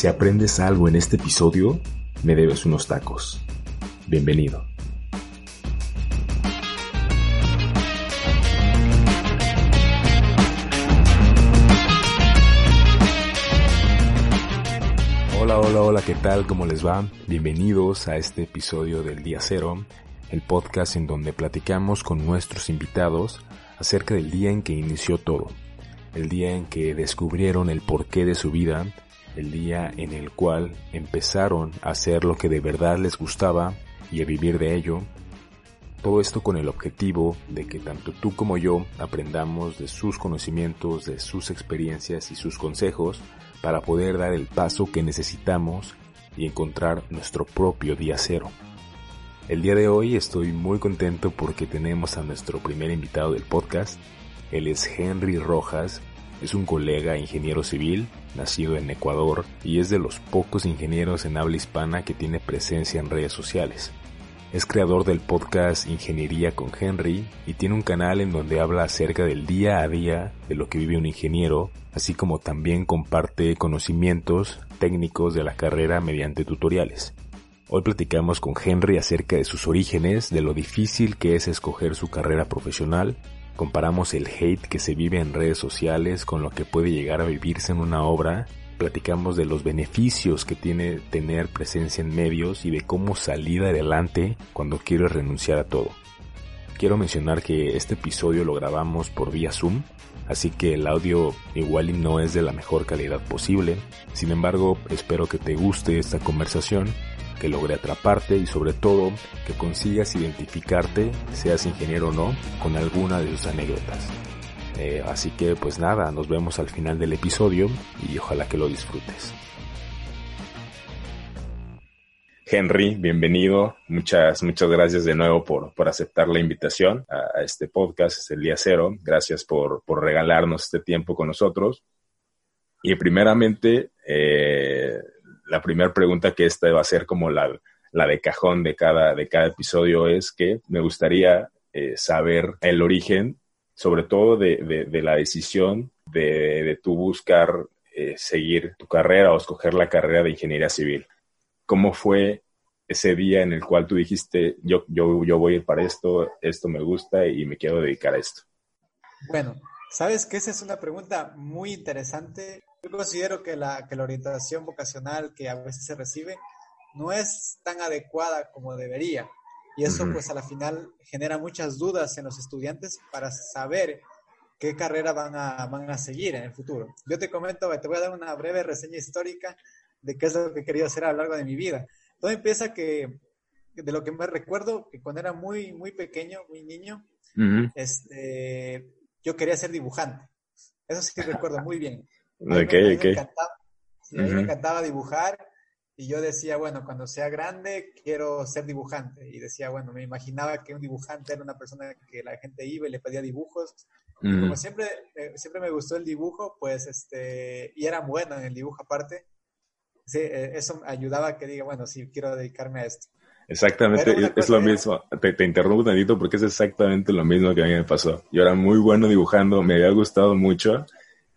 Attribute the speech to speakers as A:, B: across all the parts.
A: Si aprendes algo en este episodio, me debes unos tacos. Bienvenido. Hola, hola, hola, ¿qué tal? ¿Cómo les va? Bienvenidos a este episodio del Día Cero, el podcast en donde platicamos con nuestros invitados acerca del día en que inició todo, el día en que descubrieron el porqué de su vida, el día en el cual empezaron a hacer lo que de verdad les gustaba y a vivir de ello. Todo esto con el objetivo de que tanto tú como yo aprendamos de sus conocimientos, de sus experiencias y sus consejos para poder dar el paso que necesitamos y encontrar nuestro propio día cero. El día de hoy estoy muy contento porque tenemos a nuestro primer invitado del podcast. Él es Henry Rojas, es un colega ingeniero civil, nacido en Ecuador y es de los pocos ingenieros en habla hispana que tiene presencia en redes sociales. Es creador del podcast Ingeniería con Henry y tiene un canal en donde habla acerca del día a día de lo que vive un ingeniero, así como también comparte conocimientos técnicos de la carrera mediante tutoriales. Hoy platicamos con Henry acerca de sus orígenes, de lo difícil que es escoger su carrera profesional Comparamos el hate que se vive en redes sociales con lo que puede llegar a vivirse en una obra. Platicamos de los beneficios que tiene tener presencia en medios y de cómo salir adelante cuando quieres renunciar a todo. Quiero mencionar que este episodio lo grabamos por vía Zoom, así que el audio igual no es de la mejor calidad posible. Sin embargo, espero que te guste esta conversación que logre atraparte y sobre todo que consigas identificarte, seas ingeniero o no, con alguna de sus anécdotas. Eh, así que pues nada, nos vemos al final del episodio y ojalá que lo disfrutes. Henry, bienvenido. Muchas, muchas gracias de nuevo por, por aceptar la invitación a, este podcast, es el día cero. Gracias por, por regalarnos este tiempo con nosotros. Y primeramente, eh, la primera pregunta que esta va a ser como la, la de cajón de cada, de cada episodio es que me gustaría eh, saber el origen, sobre todo de, de, la decisión de, de tú buscar eh, seguir tu carrera o escoger la carrera de ingeniería civil. ¿Cómo fue ese día en el cual tú dijiste, yo, yo, yo voy a ir para esto, esto me gusta y me quiero dedicar a esto?
B: Bueno, sabes que esa es una pregunta muy interesante yo considero que la, que la orientación vocacional que a veces se recibe no es tan adecuada como debería. Y eso pues a la final genera muchas dudas en los estudiantes para saber qué carrera van a, van a seguir en el futuro. Yo te comento, te voy a dar una breve reseña histórica de qué es lo que he querido hacer a lo largo de mi vida. Todo empieza que, de lo que me recuerdo, que cuando era muy, muy pequeño, muy niño, este, yo quería ser dibujante. Eso sí recuerdo muy bien.
A: Ok,
B: Me encantaba, dibujar y yo decía, bueno, cuando sea grande quiero ser dibujante. Y decía, bueno, me imaginaba que un dibujante era una persona que la gente iba y le pedía dibujos. Como siempre, eh, siempre me gustó el dibujo, pues, este, y era bueno en el dibujo aparte, sí, eh, eso ayudaba a que diga, bueno, sí, quiero dedicarme a esto.
A: Exactamente, es, lo mismo. Te, te interrumpo tantito porque es exactamente lo mismo que a mí me pasó. Yo era muy bueno dibujando, me había gustado mucho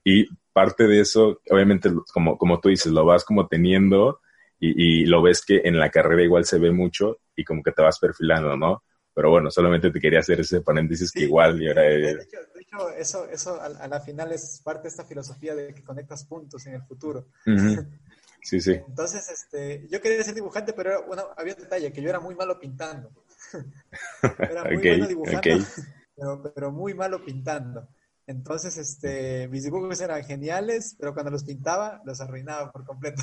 A: y parte de eso, obviamente, como, como tú dices, lo vas como teniendo y, lo ves que en la carrera igual se ve mucho y como que te vas perfilando, ¿no? Pero bueno, solamente te quería hacer ese paréntesis que igual y ahora...
B: De hecho, de hecho eso, eso a, la final es parte de esta filosofía de que conectas puntos en el futuro.
A: Sí, sí.
B: Entonces, este, yo quería ser dibujante, pero bueno, había un detalle, que yo era muy malo pintando. era muy bueno dibujando, pero, pero muy malo pintando. Entonces, este, mis dibujos eran geniales, pero cuando los pintaba, los arruinaba por completo.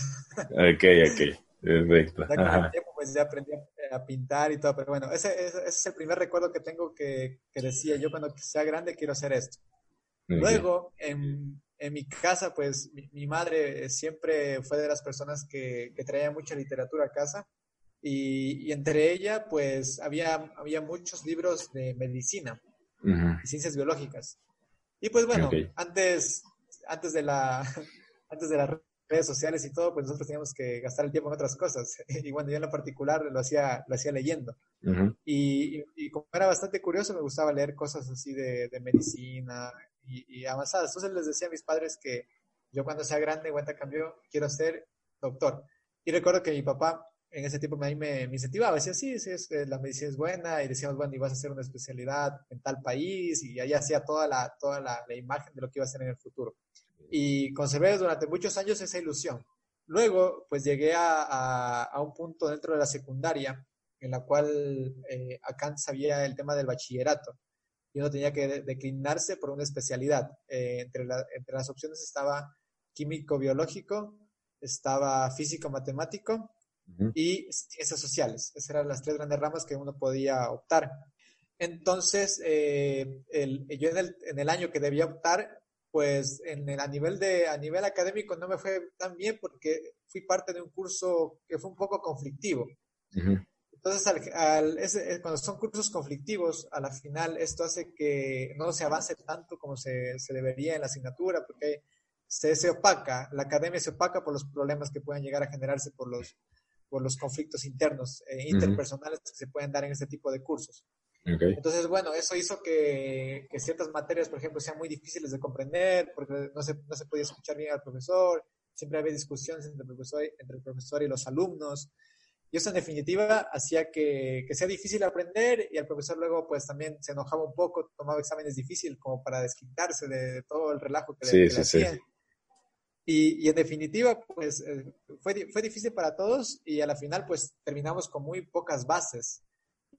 A: Ok, ok, perfecto.
B: Ya con el tiempo, pues ya aprendí a, pintar y todo, pero bueno, ese, es el primer recuerdo que tengo que, decía, yo cuando sea grande quiero hacer esto. Luego, en, mi casa, pues mi, madre siempre fue de las personas que, traía mucha literatura a casa y, entre ella, pues había, había muchos libros de medicina, y ciencias biológicas. Y pues bueno, antes, antes, de la, antes de las redes sociales y todo, pues nosotros teníamos que gastar el tiempo en otras cosas. Y bueno, yo en lo particular lo hacía, lo hacía leyendo. y, y, como era bastante curioso, me gustaba leer cosas así de, de medicina y, y, avanzadas. Entonces les decía a mis padres que yo cuando sea grande, cuenta cambio, quiero ser doctor. Y recuerdo que mi papá en ese tiempo a me, me incentivaba, decía, sí, sí, es, la medicina es buena, y decíamos, bueno, y vas a hacer una especialidad en tal país, y ahí hacía toda la, toda la, la imagen de lo que iba a hacer en el futuro. Y conservé durante muchos años esa ilusión. Luego, pues llegué a, a, a un punto dentro de la secundaria en la cual eh, acá sabía el tema del bachillerato y uno tenía que declinarse por una especialidad. Eh, entre, entre las opciones estaba químico-biológico, estaba físico-matemático y ciencias sociales. Esas eran las tres grandes ramas que uno podía optar. Entonces, eh, el, yo en el, en el, año que debía optar, pues en el, a, nivel de, a nivel académico no me fue tan bien porque fui parte de un curso que fue un poco conflictivo. Entonces, al, al, cuando son cursos conflictivos, a la final esto hace que no se avance tanto como se, se debería en la asignatura, porque se, se, opaca, la academia se opaca por los problemas que pueden llegar a generarse por los, por los conflictos internos, e interpersonales que se pueden dar en este tipo de cursos. Entonces, bueno, eso hizo que, que, ciertas materias, por ejemplo, sean muy difíciles de comprender, porque no se, no se podía escuchar bien al profesor, siempre había discusiones entre el profesor, entre el profesor y los alumnos. Y eso en definitiva hacía que, que, sea difícil aprender y el profesor luego pues también se enojaba un poco, tomaba exámenes difíciles como para desquitarse de, todo el relajo que, le, que hacían. Y, y, en definitiva pues eh, fue, fue difícil para todos y a la final pues terminamos con muy pocas bases.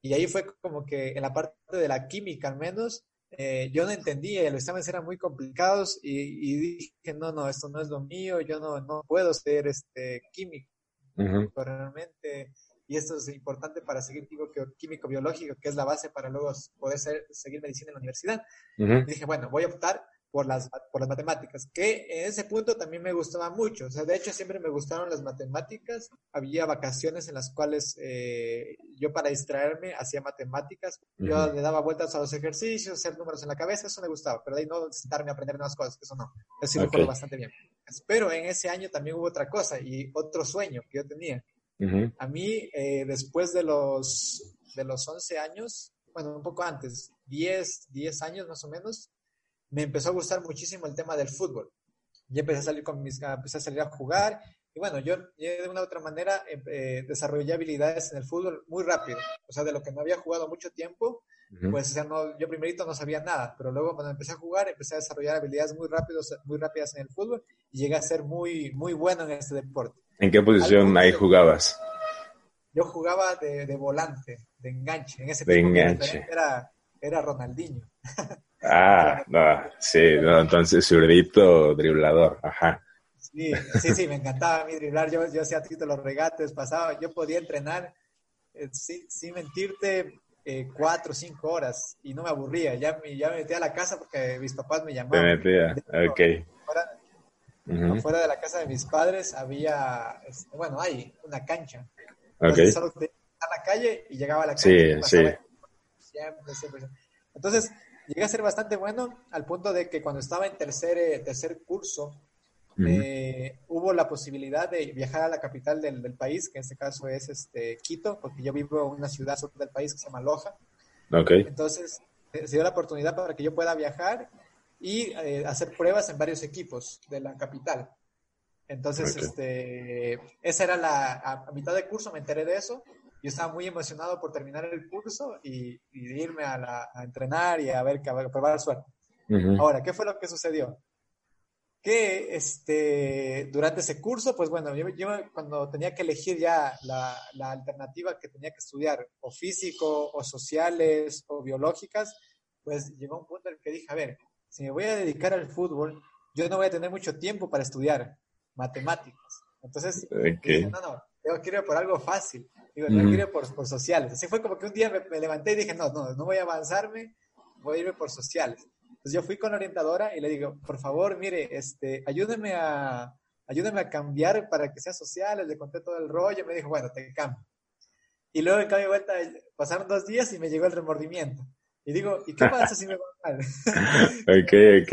B: Y ahí fue como que en la parte de la química al menos, eh, yo no entendía, los exámenes eran muy complicados y, y, dije, no, no, esto no es lo mío, yo no, no puedo ser este, químico realmente, y esto es importante para seguir químico-biológico, que es la base para luego poder seguir medicina en la universidad. dije, bueno, voy a optar por las, por las matemáticas, que en ese punto también me gustaba mucho. O sea, de hecho, siempre me gustaron las matemáticas. Había vacaciones en las cuales eh, yo para distraerme hacía matemáticas. Yo le daba vueltas a los ejercicios, hacer números en la cabeza, eso me gustaba. Pero de ahí no sentarme a aprender nuevas cosas, eso no. Eso sí lo recuerdo bastante bien. Pero en ese año también hubo otra cosa y otro sueño que yo tenía. A mí, eh, después de los, de los 11 años, bueno, un poco antes, 10, 10 años más o menos, me empezó a gustar muchísimo el tema del fútbol. Y empecé a salir con mis, empecé a salir a jugar. Y bueno, yo, de una u otra manera em, eh, desarrollé habilidades en el fútbol muy rápido. O sea, de lo que no había jugado mucho tiempo, pues o sea, no, yo primerito no sabía nada, pero luego cuando empecé a jugar empecé a desarrollar habilidades muy rápidos, muy rápidas en el fútbol y llegué a ser muy, muy bueno en este deporte.
A: ¿En qué posición ahí jugabas?
B: Yo jugaba de, de, volante, de enganche. En ese
A: de enganche.
B: Era, era Ronaldinho.
A: Ah, no, sí, no, entonces zurdito driblador, ajá.
B: Sí, sí, sí, me encantaba a mí driblar, yo, yo hacía los regates, pasaba, yo podía entrenar, eh, sin, mentirte, eh, cuatro o cinco horas y no me aburría, ya, ya me metía a la casa porque mis papás me llamaban.
A: Me metía, ok.
B: Fuera, de la casa de mis padres había, este, bueno, hay una cancha. Entonces solo a la calle y llegaba a la cancha. Sí, sí. Siempre, siempre. Entonces, llegué a ser bastante bueno al punto de que cuando estaba en tercer, eh, tercer curso, eh, hubo la posibilidad de viajar a la capital del, del, país, que en este caso es este, Quito, porque yo vivo en una ciudad sur del país que se llama Loja.
A: Okay.
B: Entonces, eh, se dio la oportunidad para que yo pueda viajar y eh, hacer pruebas en varios equipos de la capital. Entonces, okay. este, esa era la, a, a mitad de curso me enteré de eso yo estaba muy emocionado por terminar el curso y, y irme a, la, a, entrenar y a ver, a, probar suerte. Uh -huh. Ahora, ¿qué fue lo que sucedió? Que este, durante ese curso, pues bueno, yo, yo cuando tenía que elegir ya la, la, alternativa que tenía que estudiar, o físico, o sociales, o biológicas, pues llegó un punto en el que dije, a ver, si me voy a dedicar al fútbol, yo no voy a tener mucho tiempo para estudiar matemáticas. Entonces,
A: okay.
B: dije, no, no, tengo que ir por algo fácil. Digo, no quiero ir por, por, sociales. Así fue como que un día me, me, levanté y dije, no, no, no voy a avanzarme, voy a irme por sociales. Entonces yo fui con la orientadora y le digo, por favor, mire, este, ayúdeme a, ayúdeme a cambiar para que sea sociales. Le conté todo el rollo. Me dijo, bueno, te cambio. Y luego en cambio vuelta pasaron dos días y me llegó el remordimiento. Y digo, ¿y qué pasa si me va mal?
A: ok,
B: ok.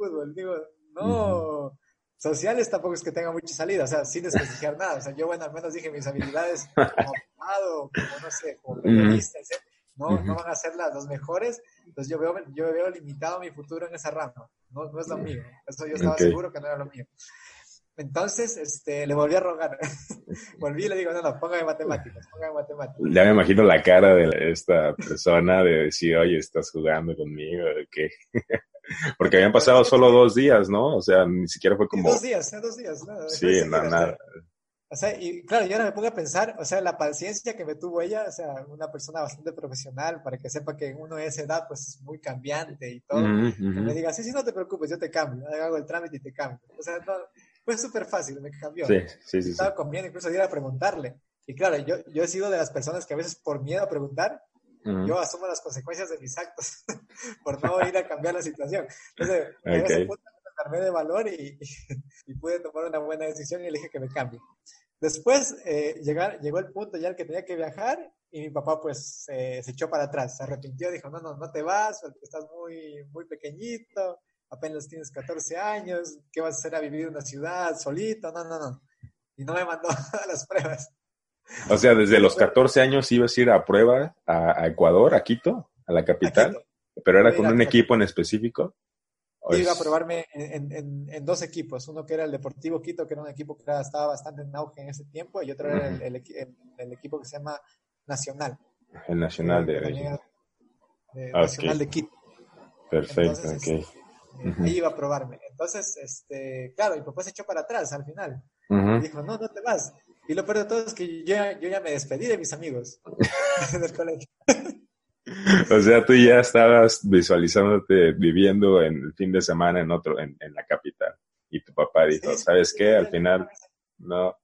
B: Digo, no, uh -huh sociales tampoco es que tenga mucha salida, o sea, sin desprestigiar nada. O sea, yo, bueno, al menos dije mis habilidades como abogado, como no sé, como periodista, ¿sí? no, uh -huh. no van a ser las, las mejores. Entonces yo veo, yo veo limitado mi futuro en esa rama. No, no es lo mío. Eso yo estaba okay. seguro que no era lo mío. Entonces, este, le volví a rogar. volví y le digo, no, no, póngame matemáticas, póngame matemáticas.
A: Ya me imagino la cara de esta persona de decir, oye, estás jugando conmigo, ¿qué? Porque habían pasado solo dos días, ¿no? O sea, ni siquiera fue como...
B: Dos días, dos días. ¿no?
A: Sí, nada, nada.
B: O sea, y claro, yo ahora me pongo a pensar, o sea, la paciencia que me tuvo ella, o sea, una persona bastante profesional, para que sepa que uno de esa edad, pues es muy cambiante y todo. Que me diga, sí, sí, no te preocupes, yo te cambio, hago el trámite y te cambio. O sea, no, fue súper fácil, me cambió.
A: Sí, sí, sí.
B: Estaba comiendo, incluso ir a preguntarle. Y claro, yo, yo he sido de las personas que a veces por miedo a preguntar, yo asumo las consecuencias de mis actos por no ir a cambiar la situación. Entonces, okay. me armé de valor y, y, pude tomar una buena decisión y le dije que me cambie. Después eh, llegar, llegó el punto ya el que tenía que viajar y mi papá pues se echó para atrás, se arrepintió, dijo, no, no, no te vas, estás muy, muy pequeñito, apenas tienes 14 años, ¿qué vas a hacer a vivir en una ciudad solito? No, no, no. Y no me mandó a las pruebas.
A: O sea, desde los 14 años ibas a ir a prueba a, Ecuador, a Quito, a la capital, pero era con un equipo en específico.
B: Iba a probarme en, dos equipos, uno que era el Deportivo Quito, que era un equipo que estaba bastante en auge en ese tiempo, y otro era el, equipo que se llama Nacional.
A: El Nacional de,
B: de, Nacional de Quito.
A: Perfecto, ok.
B: Este, ahí iba a probarme. Entonces, este, claro, mi papá se echó para atrás al final. Dijo, no, no te vas. Y lo peor de todo es que yo, yo ya me despedí de mis amigos del colegio.
A: O sea, tú ya estabas visualizándote viviendo en el fin de semana en otro, en, en la capital. Y tu papá dijo, ¿sabes qué? Al final, no.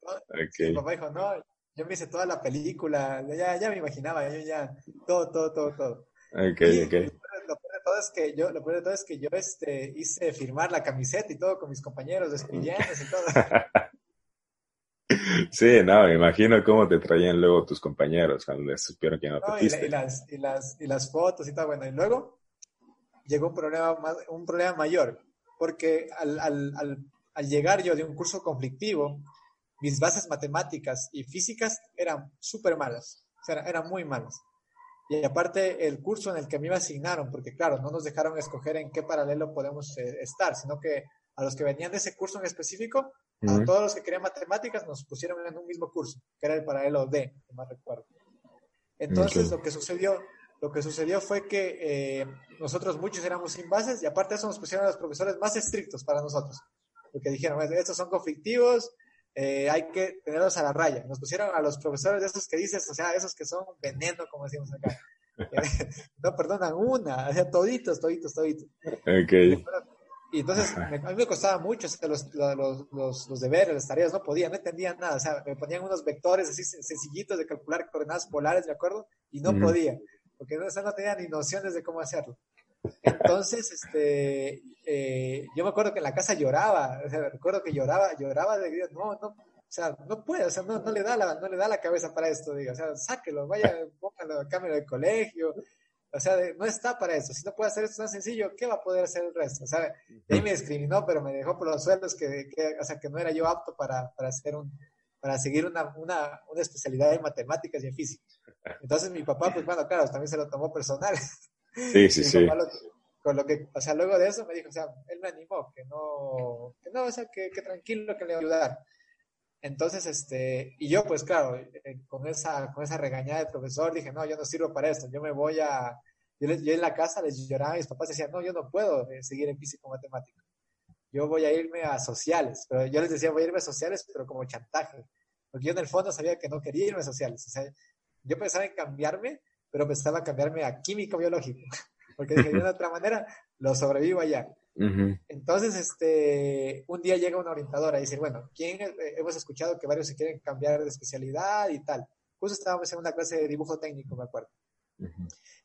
B: Okay. mi papá dijo, no, yo me hice toda la película, ya, ya me imaginaba, yo ya, todo, todo, todo, todo. Lo peor de todo es que yo, lo peor de todo es que yo este, hice firmar la camiseta y todo con mis compañeros, despidiéndose y todo.
A: Sí, no, me imagino cómo te traían luego tus compañeros cuando supieron que no te
B: fuiste. Y, las, y, las, y las fotos y todo, bueno, y luego llegó un problema, más, un problema mayor, porque al, al, al, al llegar yo de un curso conflictivo, mis bases matemáticas y físicas eran súper malas, o sea, eran muy malas. Y aparte el curso en el que me iba asignaron, porque claro, no nos dejaron escoger en qué paralelo podemos eh, estar, sino que a los que venían de ese curso en específico a todos los que querían matemáticas nos pusieron en un mismo curso, que era el paralelo D, más recuerdo. Entonces lo que sucedió, lo que sucedió fue que eh, nosotros muchos éramos sin bases y aparte de eso nos pusieron a los profesores más estrictos para nosotros, porque dijeron, estos son conflictivos, eh, hay que tenerlos a la raya. Nos pusieron a los profesores de esos que dices, o sea, esos que son veneno, como decimos acá. no perdonan una, o sea, toditos, toditos, toditos.
A: Okay.
B: Y entonces a mí me costaba mucho los, los, los, los, deberes, las tareas, no podía, no entendía nada. O sea, me ponían unos vectores así sencillitos de calcular coordenadas polares, ¿de acuerdo? Y no podía, porque no, no tenía ni nociones de cómo hacerlo. Entonces, este, eh, yo me acuerdo que en la casa lloraba, o sea, recuerdo que lloraba, lloraba de no, no, o sea, no puede, o sea, no, no, le da la, no le da la cabeza para esto, digo, o sea, sáquelo, vaya, póngalo, cámbialo de colegio, o sea, no está para eso. Si no puede hacer esto tan sencillo, ¿qué va a poder hacer el resto? O sea, ahí me discriminó, pero me dejó por los sueldos que, que o sea, que no era yo apto para, para hacer un, para seguir una, una, una, especialidad en matemáticas y en física. Entonces mi papá, pues bueno, claro, también se lo tomó personal.
A: Sí, sí, sí.
B: con lo que, o sea, luego de eso me dijo, o sea, él me animó, que no, que no, o sea, que, que tranquilo, que le iba a ayudar. Entonces, este, y yo pues claro, eh, con esa, con esa regañada del profesor dije, no, yo no sirvo para esto, yo me voy a, yo, en la casa les lloraba mis papás decían, no, yo no puedo eh, seguir en físico matemático, yo voy a irme a sociales, pero yo les decía, voy a irme a sociales, pero como chantaje, porque yo en el fondo sabía que no quería irme a sociales, o sea, yo pensaba en cambiarme, pero pensaba en cambiarme a químico biológico, porque dije, de otra manera, lo sobrevivo allá. Entonces, este, un día llega una orientadora y dice, bueno, ¿quién eh, hemos escuchado que varios se quieren cambiar de especialidad y tal? Justo estábamos en una clase de dibujo técnico, me acuerdo.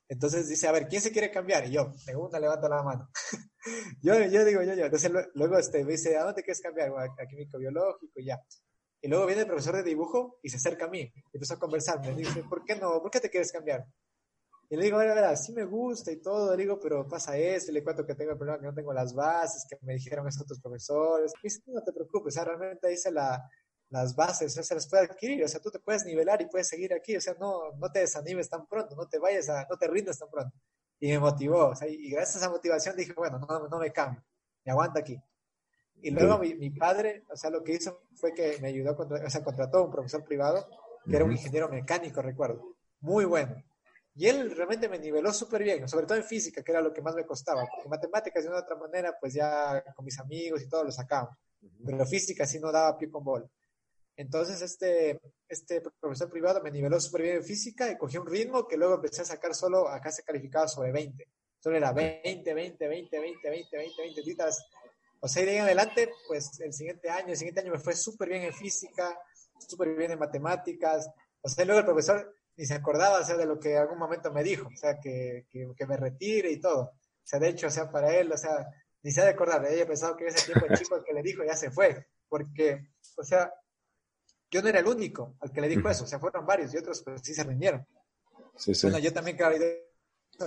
B: Entonces dice, a ver, ¿quién se quiere cambiar? Y yo, de una levanto la mano. yo, yo digo, yo, yo. Entonces luego este, me dice, ¿a dónde quieres cambiar? a, químico biológico, ya. Y luego viene el profesor de dibujo y se acerca a mí. Y empezó a conversar. Me dice, ¿por qué no? ¿Por qué te quieres cambiar? Y le digo, a ver, a ver, sí me gusta y todo, le digo, pero pasa esto, y le cuento que tengo el problema que no tengo las bases, que me dijeron esos otros profesores. Y dice, no te preocupes, o sea, realmente hice la, las bases, o sea, se las puede adquirir, o sea, tú te puedes nivelar y puedes seguir aquí, o sea, no, no te desanimes tan pronto, no te vayas a, no te rindas tan pronto. Y me motivó, o sea, y gracias a esa motivación dije, bueno, no, no me cambio, me aguanta aquí. Y luego mi, padre, o sea, lo que hizo fue que me ayudó, o sea, contrató a un profesor privado, que era un ingeniero mecánico, recuerdo, muy bueno. Y él realmente me niveló súper bien, sobre todo en física, que era lo que más me costaba, porque matemáticas de una otra manera, pues ya con mis amigos y todo lo sacaba, pero física sí no daba pie con bola. Entonces este, este profesor privado me niveló súper bien en física y cogí un ritmo que luego empecé a sacar solo, acá se calificaba sobre 20. Solo era 20, 20, 20, 20, 20, 20, 20 ditas. O sea, y de ahí en adelante, pues el siguiente año, el siguiente año me fue súper bien en física, súper bien en matemáticas. O sea, luego el profesor ni se acordaba, o sea, de lo que en algún momento me dijo, o sea, que, que, que me retire y todo. O sea, de hecho, o sea, para él, o sea, ni se ha de acordar, ella pensado que ese tiempo el chico que le dijo ya se fue, porque, o sea, yo no era el único al que le dijo eso, o sea, fueron varios y otros pues sí se rindieron. Sí, sí. Bueno, yo también, claro,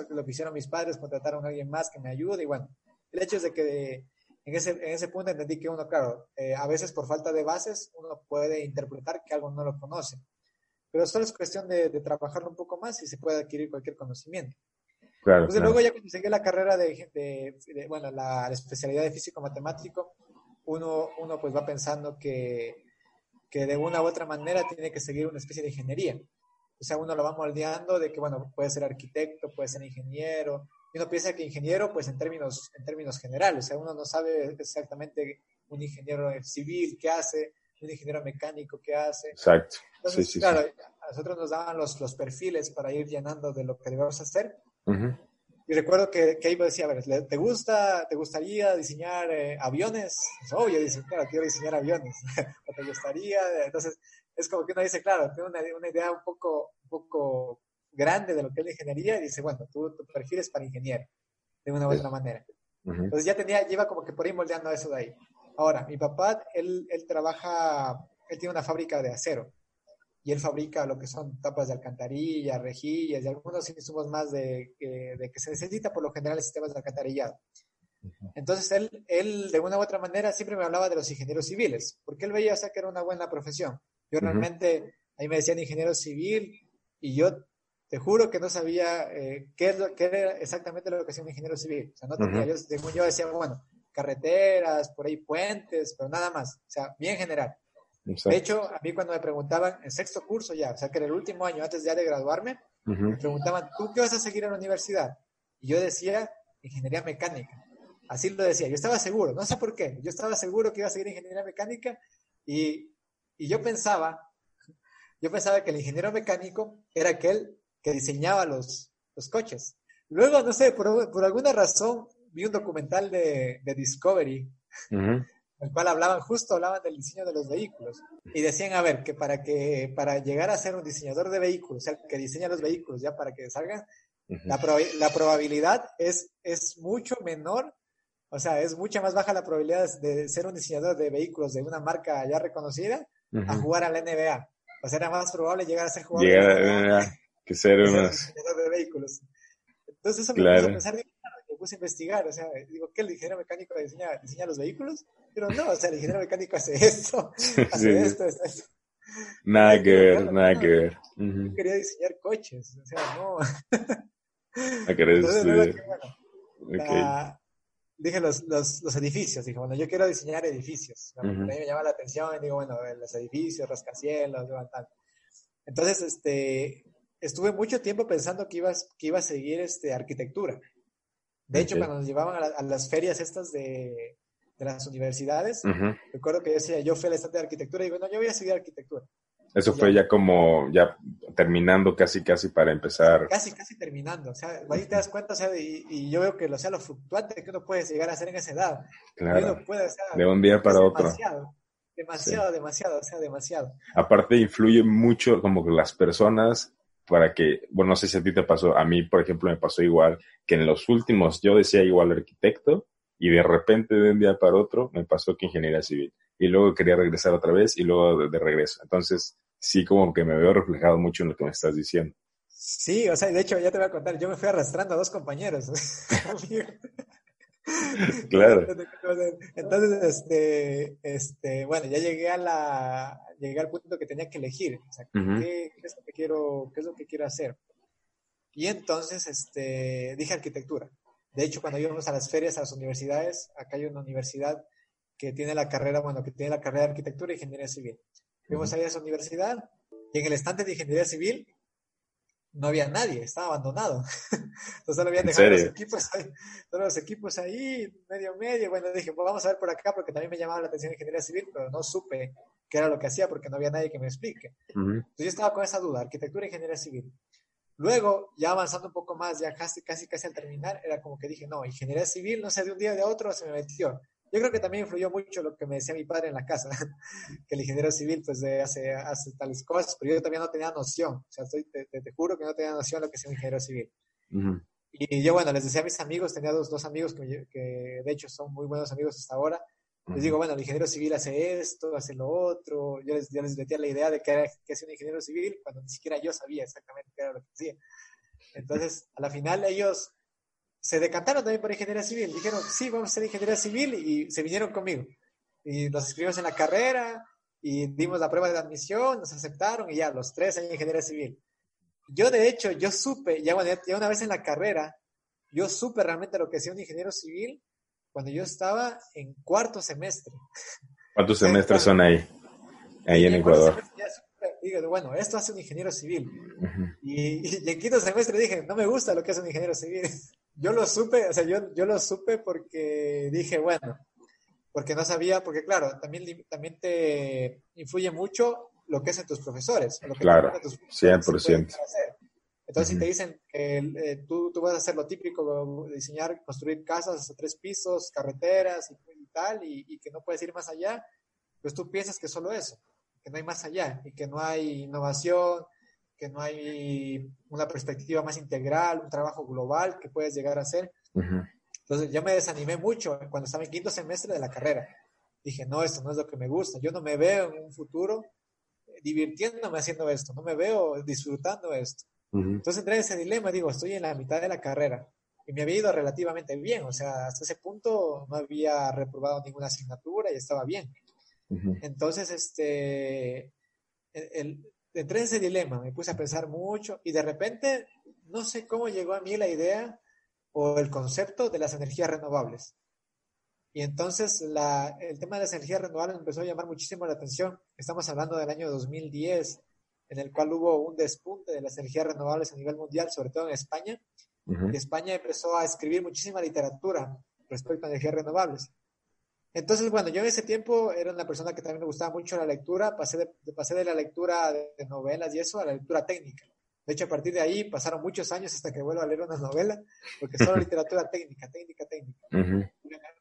B: lo que hicieron mis padres, contrataron a alguien más que me ayude y bueno, el hecho es de que en ese, en ese punto entendí que uno, claro, eh, a veces por falta de bases uno puede interpretar que algo no lo conoce, pero solo es cuestión de, trabajarlo un poco más y se puede adquirir cualquier conocimiento. Claro, Entonces luego ya cuando seguí la carrera de, de, bueno, la, la, especialidad de físico matemático, uno, uno pues va pensando que que de una u otra manera tiene que seguir una especie de ingeniería. O sea, uno lo va moldeando de que, bueno, puede ser arquitecto, puede ser ingeniero. Y uno piensa que ingeniero, pues en términos, en términos generales, o sea, uno no sabe exactamente un ingeniero civil qué hace, un ingeniero mecánico qué hace.
A: Exacto.
B: Entonces, claro, a nosotros nos daban los, los perfiles para ir llenando de lo que debemos hacer. Y recuerdo que, que me decía, a ver, ¿te gusta, te gustaría diseñar eh, aviones? Es obvio, dice, claro, quiero diseñar aviones. ¿O te gustaría? Entonces, es como que uno dice, claro, tengo una, una idea un poco, un poco grande de lo que es la ingeniería y dice, bueno, tú, tu perfil es para ingeniero, de una u otra manera. Entonces ya tenía, lleva como que por ahí moldeando eso de ahí. Ahora, mi papá, él, él trabaja, él tiene una fábrica de acero y él fabrica lo que son tapas de alcantarilla, rejillas y algunos insumos más de, de, que se necesita por lo general en sistemas de alcantarillado. Entonces él, él, de una u otra manera, siempre me hablaba de los ingenieros civiles, porque él veía o sea, que era una buena profesión. Yo realmente, ahí me decían ingeniero civil, y yo te juro que no sabía eh, qué, es lo, qué era exactamente lo que hacía un ingeniero civil. O sea, no tenía, yo, yo decía, bueno, carreteras, por ahí puentes, pero nada más. O sea, bien general. De hecho, a mí cuando me preguntaban, en sexto curso ya, o sea, que era el último año antes ya de graduarme, me preguntaban, ¿tú qué vas a seguir en la universidad? Y yo decía, ingeniería mecánica. Así lo decía, yo estaba seguro, no sé por qué, yo estaba seguro que iba a seguir ingeniería mecánica y, y yo pensaba, yo pensaba que el ingeniero mecánico era aquel que diseñaba los, los coches. Luego, no sé, por, por alguna razón vi un documental de, de Discovery el cual hablaban, justo hablaban del diseño de los vehículos. Y decían, a ver, que para, que, para llegar a ser un diseñador de vehículos, o sea, que diseña los vehículos ya para que salgan, la, la, probabilidad es, es mucho menor, o sea, es mucha más baja la probabilidad de ser un diseñador de vehículos de una marca ya reconocida a jugar a la NBA. O sea, era más probable llegar a ser jugador
A: de NBA que ser un
B: diseñador de vehículos. Entonces eso me claro. a pensar, puse a investigar, o sea, digo, ¿qué el ingeniero mecánico diseña, diseña los vehículos? Pero no, o sea, el ingeniero mecánico hace esto, hace esto, hace esto.
A: Nada que ver, nada que ver.
B: Yo quería diseñar coches, o sea, no.
A: Ah, Entonces,
B: bueno, dije los, los, los, edificios, dije, bueno, yo quiero diseñar edificios. A mí me llama la atención, digo, bueno, los edificios, rascacielos, tal. Entonces, este, estuve mucho tiempo pensando que iba, que iba a seguir este, arquitectura. De hecho, cuando nos llevaban a, las ferias estas de, de las universidades. Recuerdo que decía, yo fui al estante de arquitectura y digo, no, yo voy a seguir arquitectura.
A: Eso fue ya como, ya terminando casi, casi para empezar.
B: Casi, casi terminando. O sea, ahí te das cuenta, o sea, y, yo veo que, o sea, lo fluctuante que uno puede llegar a hacer en esa edad.
A: Claro. de un día para otro.
B: Demasiado, demasiado, demasiado, o sea, demasiado.
A: Aparte influye mucho como que las personas para que, bueno, no sé si a ti te pasó, a mí, por ejemplo, me pasó igual, que en los últimos yo decía igual arquitecto, y de repente de un día para otro me pasó que ingeniería civil y luego quería regresar otra vez y luego de, regreso. Entonces, sí como que me veo reflejado mucho en lo que me estás diciendo.
B: Sí, o sea, de hecho ya te voy a contar, yo me fui arrastrando a dos compañeros.
A: claro.
B: Entonces, este, este, bueno, ya llegué a la, llegué al punto que tenía que elegir, o sea, ¿qué, es lo que quiero, qué es lo que quiero hacer? Y entonces, este, dije arquitectura. De hecho, cuando íbamos a las ferias, a las universidades, acá hay una universidad que tiene la carrera, bueno, que tiene la carrera de arquitectura e ingeniería civil. Fuimos ahí a esa universidad y en el estante de ingeniería civil no había nadie, estaba abandonado. Entonces solo habían dejado los equipos ahí, todos los equipos ahí, medio medio. Bueno, dije, pues vamos a ver por acá porque también me llamaba la atención ingeniería civil, pero no supe qué era lo que hacía porque no había nadie que me explique. Entonces yo estaba con esa duda, arquitectura e ingeniería civil. Luego, ya avanzando un poco más, ya casi, casi, casi al terminar, era como que dije, no, ingeniería civil, no sé, de un día de otro se me metió. Yo creo que también influyó mucho lo que me decía mi padre en la casa, que el ingeniero civil pues hace, hace tales cosas, pero yo también no tenía noción, o sea, estoy, te, juro que no tenía noción de lo que es un ingeniero civil. Y yo, bueno, les decía a mis amigos, tenía dos, dos amigos que, que, de hecho son muy buenos amigos hasta ahora, les digo, bueno, el ingeniero civil hace esto, hace lo otro, yo les, yo les metía la idea de que, era, que es un ingeniero civil cuando ni siquiera yo sabía exactamente qué era lo que hacía. Entonces, a la final ellos se decantaron también por ingeniería civil. Dijeron, sí, vamos a ser ingeniería civil y se vinieron conmigo. Y nos inscribimos en la carrera y dimos la prueba de admisión, nos aceptaron y ya, los tres en ingeniería civil. Yo, de hecho, yo supe, ya, ya una vez en la carrera, yo supe realmente lo que hacía un ingeniero civil cuando yo estaba en cuarto semestre.
A: ¿Cuántos semestres son ahí? Ahí en, Ecuador.
B: Digo, bueno, esto hace un ingeniero civil. y, y, en quinto semestre dije, no me gusta lo que hace un ingeniero civil. Yo lo supe, o sea, yo, yo lo supe porque dije, bueno, porque no sabía, porque claro, también, también te influye mucho lo que hacen tus profesores. Lo que
A: claro, tus 100%.
B: Entonces, si te dicen que eh, tú, tú, vas a hacer lo típico, diseñar, construir casas hasta tres pisos, carreteras y, tal, y, y, que no puedes ir más allá, pues tú piensas que solo eso, que no hay más allá y que no hay innovación, que no hay una perspectiva más integral, un trabajo global que puedes llegar a hacer. Entonces yo me desanimé mucho cuando estaba en quinto semestre de la carrera. Dije, no, esto no es lo que me gusta. Yo no me veo en un futuro divirtiéndome haciendo esto, no me veo disfrutando esto. Entonces entré en ese dilema, digo, estoy en la mitad de la carrera y me había ido relativamente bien, o sea, hasta ese punto no había reprobado ninguna asignatura y estaba bien. Entonces, este, el, entré en ese dilema, me puse a pensar mucho y de repente no sé cómo llegó a mí la idea o el concepto de las energías renovables. Y entonces la, el tema de las energías renovables empezó a llamar muchísimo la atención. Estamos hablando del año 2010, en el cual hubo un despunte de las energías renovables a nivel mundial, sobre todo en España. Y España empezó a escribir muchísima literatura respecto a energías renovables. Entonces, bueno, yo en ese tiempo era una persona que también me gustaba mucho la lectura, pasé de, pasé de la lectura de, novelas y eso a la lectura técnica. De hecho, a partir de ahí pasaron muchos años hasta que vuelvo a leer una novela, porque solo literatura técnica, técnica, técnica. me,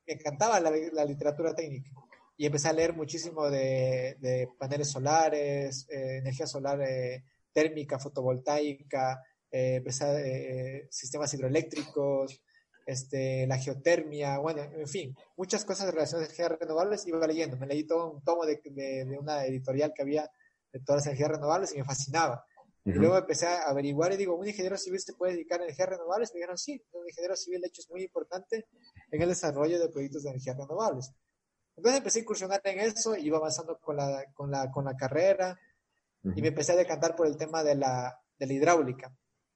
B: encantaba la, literatura técnica. Y empecé a leer muchísimo de, paneles solares, eh, energía solar eh, térmica, fotovoltaica, eh, empecé a, sistemas hidroeléctricos, este, la geotermia, bueno, en fin, muchas cosas relacionadas a energías renovables iba leyendo. Me leí todo un tomo de, de, una editorial que había de todas las energías renovables y me fascinaba. Y luego empecé a averiguar y digo, ¿un ingeniero civil se puede dedicar a energías renovables? Me dijeron, sí, un ingeniero civil de hecho es muy importante en el desarrollo de proyectos de energías renovables. Entonces empecé a incursionar en eso, iba avanzando con la, con la, con la carrera y me empecé a decantar por el tema de la, de la hidráulica.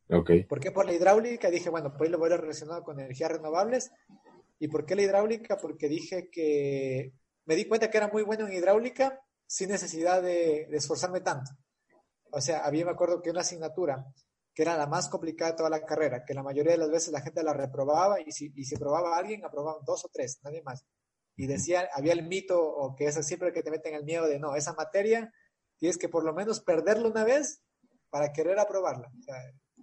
A: Okay.
B: ¿Por qué por la hidráulica? Dije, bueno, pues lo voy a relacionar con energías renovables. ¿Y por qué la hidráulica? Porque dije que me di cuenta que era muy bueno en hidráulica sin necesidad de, esforzarme tanto. O sea, había, me acuerdo que una asignatura que era la más complicada de toda la carrera, que la mayoría de las veces la gente la reprobaba y si, y si probaba a alguien, aprobaban dos o tres, nadie más. Y decía, había el mito, o que es siempre que te meten el miedo de, no, esa materia tienes que por lo menos perderla una vez para querer aprobarla. O sea,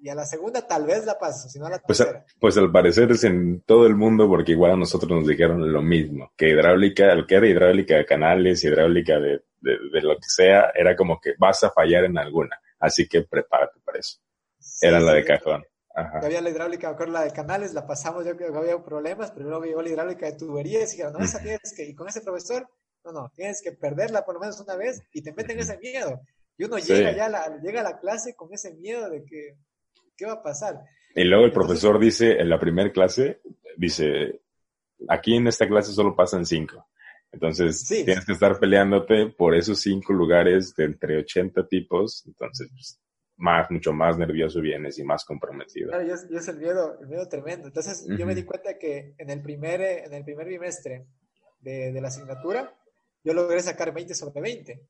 B: y a la segunda tal vez la paso, si no a la
A: pues,
B: tercera.
A: Pues, al parecer es en todo el mundo, porque igual a nosotros nos dijeron lo mismo, que hidráulica, el que era hidráulica de canales, hidráulica de, de, lo que sea, era como que vas a fallar en alguna, así que prepárate para eso. era la de cajón.
B: Ajá. Había la hidráulica, me la de canales, la pasamos, yo creo que había problemas, luego llegó la hidráulica de tuberías y dijeron, no, esa tienes que, y con ese profesor, no, no, tienes que perderla por lo menos una vez y te meten ese miedo. Y uno llega ya la, llega a la clase con ese miedo de que ¿Qué va a pasar?
A: Y luego el profesor dice, en la primera clase, dice, aquí en esta clase solo pasan cinco. Entonces, tienes que estar peleándote por esos cinco lugares de entre 80 tipos. Entonces, pues, más, mucho más nervioso vienes y más comprometido.
B: Claro, y es, el miedo, el miedo tremendo. Entonces, yo me di cuenta que en el primer, en el primer bimestre, de, de la asignatura, yo logré sacar 20 sobre 20.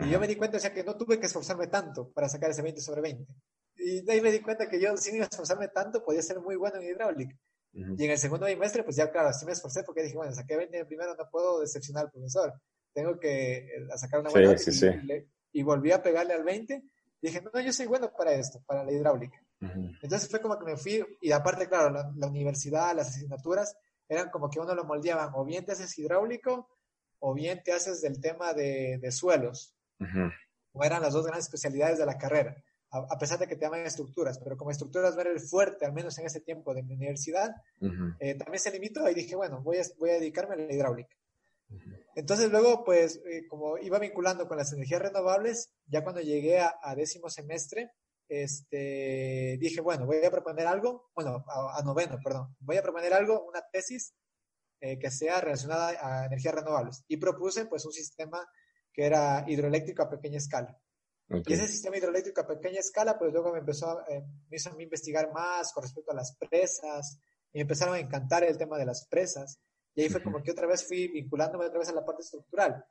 B: Y yo me di cuenta, o sea, que no tuve que esforzarme tanto para sacar ese 20 sobre 20. Y de ahí me di cuenta que yo, sin esforzarme tanto, podía ser muy bueno en hidráulica. Y en el segundo bimestre, pues ya, claro, sí me esforcé porque dije, bueno, saqué 20 en el primero, no puedo decepcionar al profesor. Tengo que eh, sacar una buena sí, sí, y, y, volví a pegarle al 20. Y dije, no, yo soy bueno para esto, para la hidráulica. Entonces fue como que me fui, y aparte, claro, la, la, universidad, las asignaturas, eran como que uno lo moldeaban, o bien te haces hidráulico, o bien te haces del tema de, de suelos. O eran las dos grandes especialidades de la carrera, a, pesar de que te llaman estructuras, pero como estructuras ver el fuerte, al menos en ese tiempo de mi universidad, eh, también se limitó y dije, bueno, voy a, voy a dedicarme a la hidráulica. Entonces luego, pues, eh, como iba vinculando con las energías renovables, ya cuando llegué a, a décimo semestre, este, dije, bueno, voy a proponer algo, bueno, a, a noveno, perdón, voy a proponer algo, una tesis eh, que sea relacionada a energías renovables. Y propuse, pues, un sistema que era hidroeléctrico a pequeña escala. Okay. Y ese sistema hidroeléctrico a pequeña escala, pues luego me empezó, eh, me hizo a mí investigar más con respecto a las presas, y me empezaron a encantar el tema de las presas. Y ahí fue como que otra vez fui vinculándome otra vez a la parte estructural.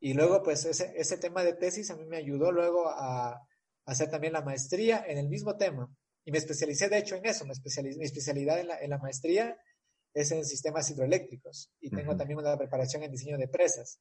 B: Y luego, pues, ese, ese tema de tesis a mí me ayudó luego a, hacer también la maestría en el mismo tema. Y me especialicé, de hecho, en eso. Me especialicé, mi especialidad en la, en la maestría es en sistemas hidroeléctricos. Y tengo uh -huh. también una preparación en diseño de presas.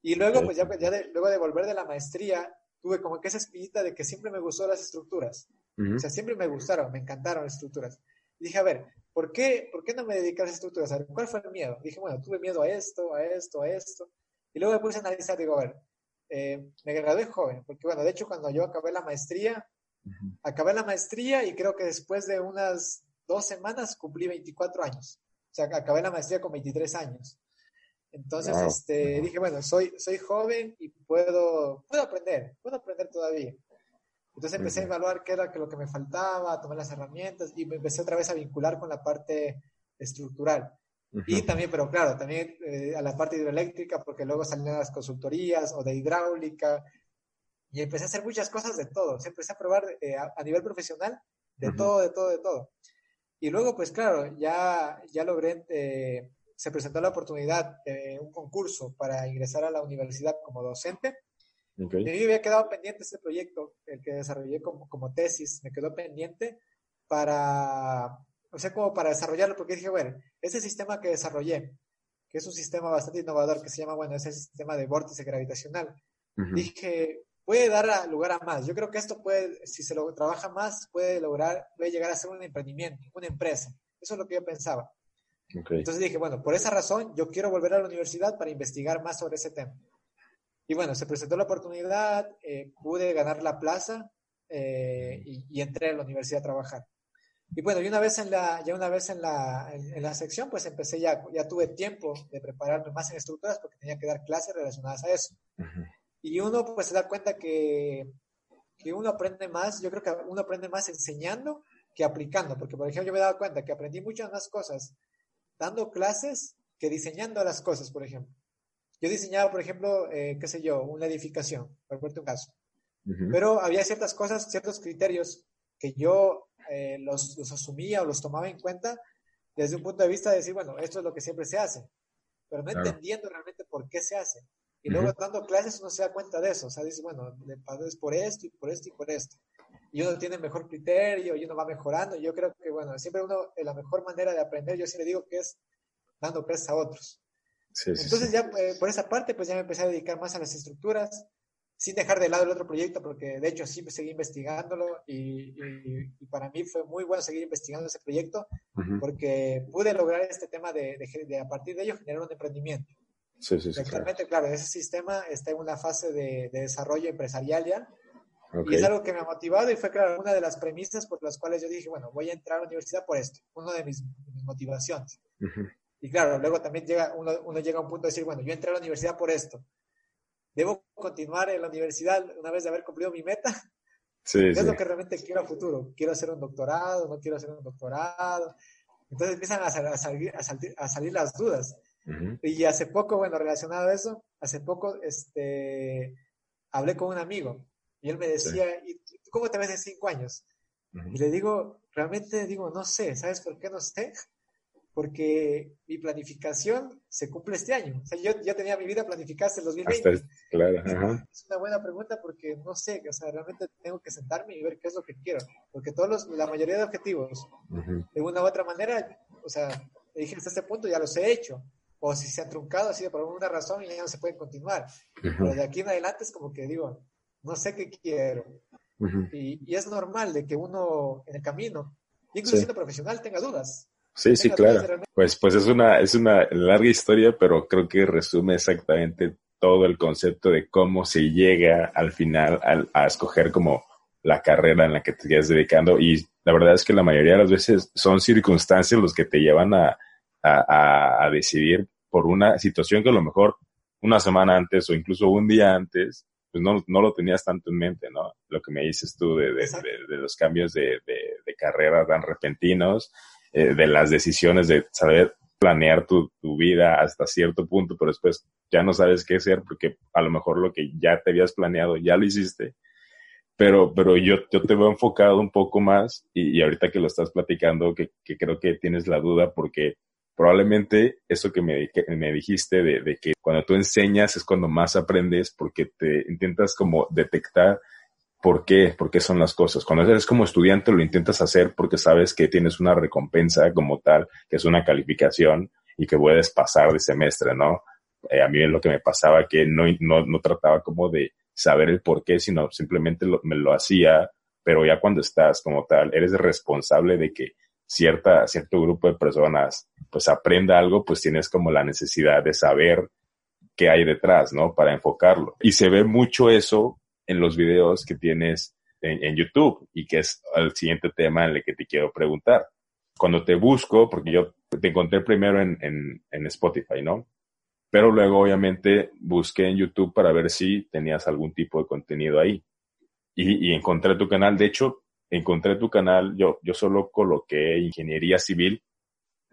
B: Y luego, pues ya, ya de, luego de volver de la maestría, tuve como que esa espinita de que siempre me gustó las estructuras. Uh -huh. O sea, siempre me gustaron, me encantaron las estructuras. Y dije, a ver, ¿por qué, ¿por qué no me dediqué a las estructuras? A ver, ¿cuál fue el miedo? Dije, bueno, tuve miedo a esto, a esto, a esto. Y luego me puse a analizar, digo, a ver, eh, me gradué joven, porque bueno, de hecho cuando yo acabé la maestría, uh -huh. acabé la maestría y creo que después de unas dos semanas cumplí 24 años. O sea, acabé la maestría con 23 años. Entonces, wow. este, dije, bueno, soy, soy joven y puedo, puedo aprender, puedo aprender todavía. Entonces empecé uh -huh. a evaluar qué era lo que me faltaba, tomar las herramientas y me empecé otra vez a vincular con la parte estructural. Uh -huh. Y también, pero claro, también eh, a la parte hidroeléctrica, porque luego salían las consultorías o de hidráulica. Y empecé a hacer muchas cosas de todo. O empecé a probar eh, a, a, nivel profesional de uh -huh. todo, de todo, de todo. Y luego, pues claro, ya, ya logré eh, se presentó la oportunidad de un concurso para ingresar a la universidad como docente. Okay. Y había quedado pendiente este proyecto, el que desarrollé como, como tesis, me quedó pendiente para, o sea, como para desarrollarlo, porque dije, bueno, ese sistema que desarrollé, que es un sistema bastante innovador, que se llama, bueno, ese sistema de vórtice gravitacional, uh -huh. dije, puede dar lugar a más. Yo creo que esto puede, si se lo trabaja más, puede lograr, puede llegar a ser un emprendimiento, una empresa. Eso es lo que yo pensaba. Okay. Entonces dije, bueno, por esa razón yo quiero volver a la universidad para investigar más sobre ese tema. Y bueno, se presentó la oportunidad, eh, pude ganar la plaza eh, y, y, entré a la universidad a trabajar. Y bueno, y una vez en la, ya una vez en la, en, en la sección, pues empecé ya, ya tuve tiempo de prepararme más en estructuras porque tenía que dar clases relacionadas a eso. Uh -huh. Y uno pues se da cuenta que, que uno aprende más, yo creo que uno aprende más enseñando que aplicando, porque por ejemplo yo me he dado cuenta que aprendí muchas más cosas dando clases que diseñando las cosas, por ejemplo. Yo diseñaba, por ejemplo, eh, qué sé yo, una edificación, por ponerte un caso. Uh -huh. Pero había ciertas cosas, ciertos criterios que yo eh, los, los, asumía o los tomaba en cuenta desde un punto de vista de decir, bueno, esto es lo que siempre se hace, pero no claro. entendiendo realmente por qué se hace. Y uh -huh. luego dando clases uno se da cuenta de eso, o sea, dice, bueno, es por esto y por esto y por esto. Y uno tiene mejor criterio y uno va mejorando. Yo creo que, bueno, siempre uno, la mejor manera de aprender, yo siempre digo que es dando clases a otros. Sí, sí, Entonces sí. ya eh, por esa parte, pues ya me empecé a dedicar más a las estructuras, sin dejar de lado el otro proyecto, porque de hecho sí seguí investigándolo y, y, y para mí fue muy bueno seguir investigando ese proyecto, uh -huh. porque pude lograr este tema de, de, de, a partir de ello generar un emprendimiento.
A: Sí, sí, sí.
B: Actualmente, claro. claro, ese sistema está en una fase de, de desarrollo empresarial ya, Okay. Y es algo que me ha motivado y fue, claro, una de las premisas por las cuales yo dije, bueno, voy a entrar a la universidad por esto, una de mis, mis motivaciones. Uh -huh. Y claro, luego también llega, uno, uno, llega a un punto de decir, bueno, yo entré a la universidad por esto. ¿Debo continuar en la universidad una vez de haber cumplido mi meta? Sí, ¿Qué sí. es lo que realmente quiero a futuro? ¿Quiero hacer un doctorado? ¿No quiero hacer un doctorado? Entonces empiezan a, a, salir, a, salir, a salir las dudas. Uh -huh. Y hace poco, bueno, relacionado a eso, hace poco este, hablé con un amigo y él me decía, sí. ¿y tú cómo te ves en cinco años? Uh -huh. Y le digo, realmente digo, no sé, ¿sabes por qué no sé? porque mi planificación se cumple este año. O sea, yo ya tenía mi vida planificada hasta el 2020.
A: claro,
B: Es una buena pregunta porque no sé, o sea, realmente tengo que sentarme y ver qué es lo que quiero, porque todos los, la mayoría de objetivos, de una u otra manera, o sea, dije hasta este punto ya los he hecho, o si se han truncado ha sido por alguna razón y ya no se pueden continuar. Pero de aquí en adelante es como que digo, no sé qué quiero. y, y, es normal de que uno en el camino, incluso siendo profesional, tenga dudas.
A: Sí, sí, claro. Pues, pues es una, es una larga historia, pero creo que resume exactamente todo el concepto de cómo se llega al final a, escoger como la carrera en la que te estás dedicando. Y la verdad es que la mayoría de las veces son circunstancias los que te llevan a, a, a decidir por una situación que a lo mejor una semana antes o incluso un día antes, pues no, no lo tenías tanto en mente, ¿no? Lo que me dices tú de, de, de, los cambios de, de, carrera tan repentinos eh, de las decisiones de saber planear tu, tu, vida hasta cierto punto, pero después ya no sabes qué hacer porque a lo mejor lo que ya te habías planeado ya lo hiciste. Pero, pero yo, yo te veo enfocado un poco más y, y ahorita que lo estás platicando, que, que, creo que tienes la duda porque probablemente eso que me, me dijiste de, de, que cuando tú enseñas es cuando más aprendes porque te intentas como detectar por qué, por qué son las cosas. Cuando eres como estudiante lo intentas hacer porque sabes que tienes una recompensa como tal, que es una calificación y que puedes pasar de semestre, ¿no? Eh, a mí es lo que me pasaba que no, no, no trataba como de saber el por qué, sino simplemente me lo hacía, pero ya cuando estás como tal, eres responsable de que cierta, cierto grupo de personas pues aprenda algo, pues tienes como la necesidad de saber qué hay detrás, ¿no? Para enfocarlo. Y se ve mucho eso en los videos que tienes en, YouTube y que es el siguiente tema en el que te quiero preguntar. Cuando te busco, porque yo te encontré primero en, en, en Spotify, ¿no? Pero luego obviamente busqué en YouTube para ver si tenías algún tipo de contenido ahí. Y, y, encontré tu canal. De hecho, encontré tu canal. Yo, yo solo coloqué ingeniería civil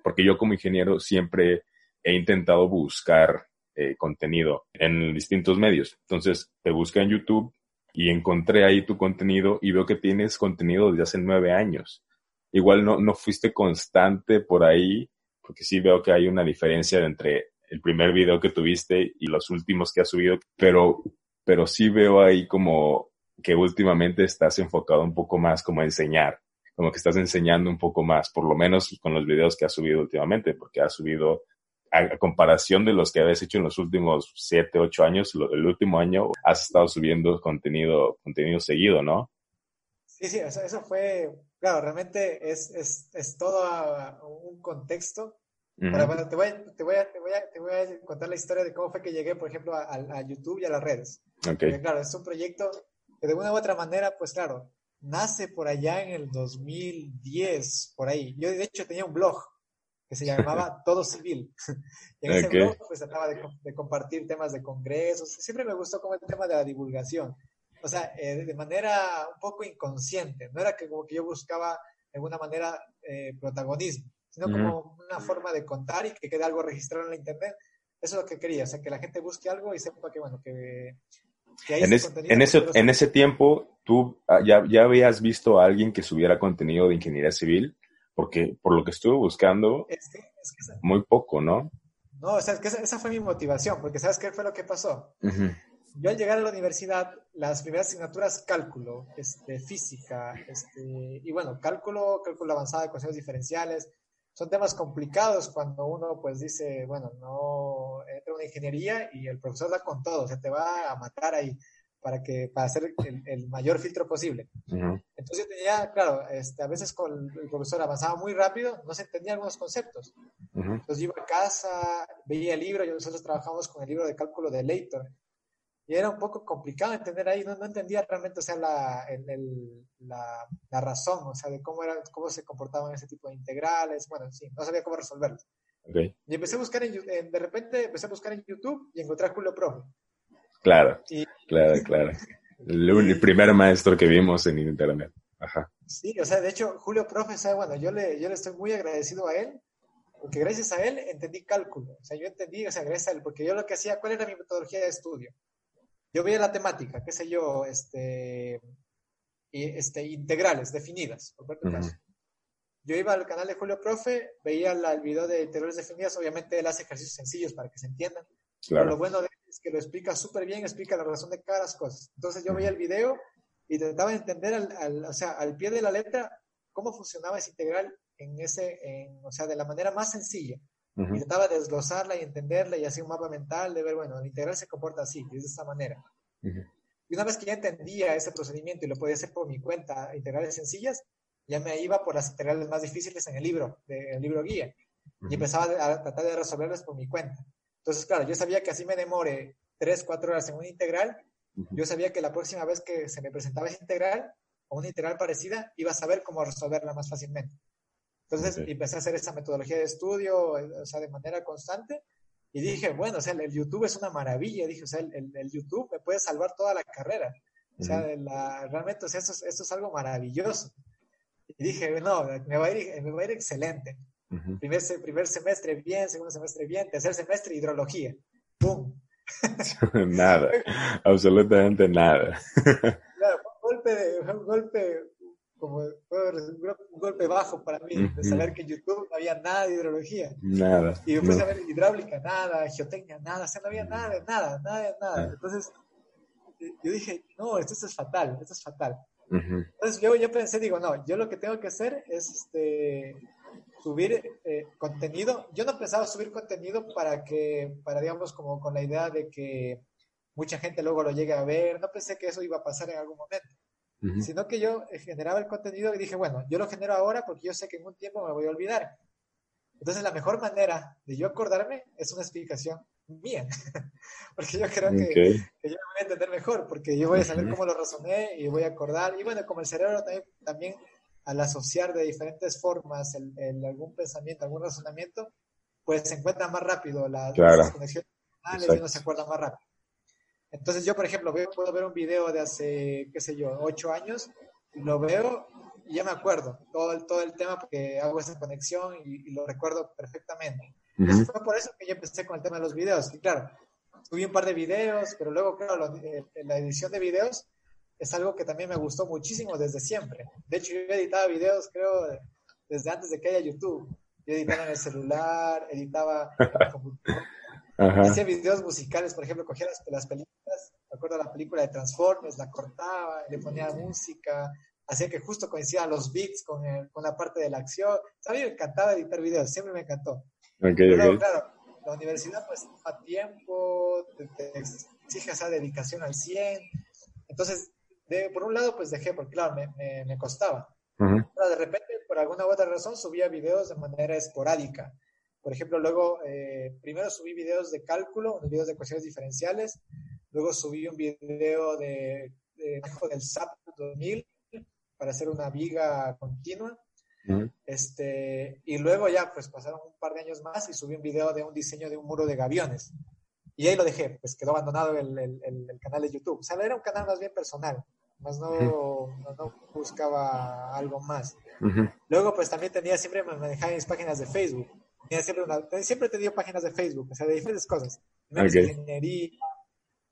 A: porque yo como ingeniero siempre he intentado buscar eh, contenido en distintos medios. Entonces, te busqué en YouTube y encontré ahí tu contenido y veo que tienes contenido desde hace nueve años. Igual no, no fuiste constante por ahí, porque sí veo que hay una diferencia entre el primer video que tuviste y los últimos que has subido, pero, pero sí veo ahí como que últimamente estás enfocado un poco más como a enseñar, como que estás enseñando un poco más, por lo menos con los videos que has subido últimamente, porque has subido a, comparación de los que habías hecho en los últimos siete, ocho años, el último año has estado subiendo contenido, contenido seguido, ¿no?
B: Sí, sí, eso, eso fue, claro, realmente es, es, es todo un contexto. Pero bueno, te voy, te, voy a, te, voy a, te voy a contar la historia de cómo fue que llegué, por ejemplo, a, a YouTube y a las redes.
A: Okay.
B: claro, es un proyecto que de una u otra manera, pues claro, nace por allá en el 2010, por ahí. Yo de hecho tenía un blog que se llamaba Todo Civil. y en ese blog pues trataba de, compartir temas de congresos. Siempre me gustó como el tema de la divulgación. O sea, eh, de manera un poco inconsciente. No era que como que yo buscaba de alguna manera eh, protagonismo, sino como una forma de contar y que quede algo registrado en la internet. Eso es lo que quería, o sea, que la gente busque algo y sepa que, bueno, que...
A: en, en, ese, en ese tiempo, tú ah, ya, ya habías visto a alguien que subiera contenido de ingeniería civil porque por lo que estuve buscando, muy poco, ¿no?
B: No, o sea, es que esa, fue mi motivación, porque ¿sabes qué fue lo que pasó? Yo al llegar a la universidad, las primeras asignaturas, cálculo, este, física, este, y bueno, cálculo, cálculo avanzado, ecuaciones diferenciales, son temas complicados cuando uno pues dice, bueno, no entra una ingeniería y el profesor da con todo, o sea, te va a matar ahí para que para hacer el, mayor filtro posible. Entonces yo tenía, claro, este, a veces con el profesor avanzaba muy rápido, no se entendían algunos conceptos. Entonces yo iba a casa, veía el libro, y nosotros trabajamos con el libro de cálculo de Leighton, y era un poco complicado entender ahí, no, no entendía realmente, o sea, la, el, la, la, razón, o sea, de cómo, era, cómo se comportaban ese tipo de integrales, bueno, sí, no sabía cómo resolverlos. Y empecé a buscar, en, de repente empecé a buscar en YouTube y encontré a Julio Profe.
A: Claro, claro, claro. El, primer maestro que vimos en Internet. Ajá.
B: Sí, o sea, de hecho, Julio Profe, bueno, yo le, yo le estoy muy agradecido a él, porque gracias a él entendí cálculo. O sea, yo entendí, o sea, gracias a él, porque yo lo que hacía, ¿cuál era mi metodología de estudio? Yo veía la temática, qué sé yo, este, este integrales definidas, por yo iba al canal de Julio Profe, veía el video de integral definidas, obviamente él hace ejercicios sencillos para que se entiendan. Pero lo bueno de él es que lo explica súper bien, explica la razón de cada cosa. Entonces yo veía el video y trataba de entender, al, o sea, al pie de la letra, cómo funcionaba ese integral en ese, en, o sea, de la manera más sencilla. De desglosarla y entenderla y hacer un mapa mental de ver, bueno, el integral se comporta así, de esta manera. Y una vez que ya entendía ese procedimiento y lo podía hacer por mi cuenta, integrales sencillas, ya me iba por las integrales más difíciles en el libro, de, el libro guía. Y empezaba a tratar de resolverlas por mi cuenta. Entonces, claro, yo sabía que así me demore 3, 4 horas en una integral. Yo sabía que la próxima vez que se me presentaba esa integral o una integral parecida, iba a saber cómo resolverla más fácilmente. Entonces empecé a hacer esa metodología de estudio, o sea, de manera constante. Y dije, bueno, o sea, el YouTube es una maravilla. Dije, o sea, el, el, YouTube me puede salvar toda la carrera. O sea, la, realmente, o sea, esto, esto, es algo maravilloso. Y dije, no, me va a ir, me va a ir excelente. primer, primer semestre bien, segundo semestre bien, tercer semestre hidrología. ¡Pum!
A: nada, absolutamente nada.
B: claro, un golpe, un golpe como un golpe bajo para mí, de saber que en YouTube no había nada de hidrología.
A: Nada.
B: Y después a ver hidráulica, nada, geotecnia, nada, o sea, no había nada, nada, nada, nada. Ah. Entonces, yo dije, no, esto, es fatal, esto es fatal. Entonces yo, yo pensé, digo, no, yo lo que tengo que hacer es este, subir eh, contenido. Yo no pensaba subir contenido para que, para digamos, como con la idea de que mucha gente luego lo llegue a ver. No pensé que eso iba a pasar en algún momento sino que yo eh, generaba el contenido y dije, bueno, yo lo genero ahora porque yo sé que en un tiempo me voy a olvidar. Entonces, la mejor manera de yo acordarme es una explicación mía, porque yo creo que, yo me voy a entender mejor, porque yo voy a saber cómo lo razoné y voy a acordar. Y bueno, como el cerebro también, también al asociar de diferentes formas el, algún pensamiento, algún razonamiento, pues se encuentra más rápido la, las conexiones y uno se acuerda más rápido. Entonces yo, por ejemplo, puedo ver un video de hace, qué sé yo, ocho años, lo veo y ya me acuerdo todo el, todo el tema porque hago esa conexión y, lo recuerdo perfectamente. fue por eso que yo empecé con el tema de los videos. Y claro, subí un par de videos, pero luego, claro, eh, la edición de videos es algo que también me gustó muchísimo desde siempre. De hecho, yo editaba videos, creo, desde antes de que haya YouTube. Yo editaba en el celular, editaba en el computador. Hacía videos musicales, por ejemplo, cogía las, películas, me acuerdo la película de Transformers, la cortaba, le ponía música, hacía que justo coincidieran los beats con, con la parte de la acción. a mí me encantaba editar videos, siempre me encantó. Pero claro, la universidad pues a tiempo, te, exige esa dedicación al 100. Entonces, de, por un lado pues dejé, porque claro, me, me, costaba. Pero de repente, por alguna u otra razón, subía videos de manera esporádica. Por ejemplo, luego, eh, primero subí videos de cálculo, videos de ecuaciones diferenciales, luego subí un video de, de del SAP 2000 para hacer una viga continua. este, y luego ya, pues pasaron un par de años más y subí un video de un diseño de un muro de gaviones. Y ahí lo dejé, pues quedó abandonado el, el, el, canal de YouTube. O sea, era un canal más bien personal, más no, no, buscaba algo más. Luego, pues también tenía, siempre me manejaba mis páginas de Facebook siempre, una, siempre he tenido páginas de Facebook, o sea, de diferentes cosas. Ingeniería,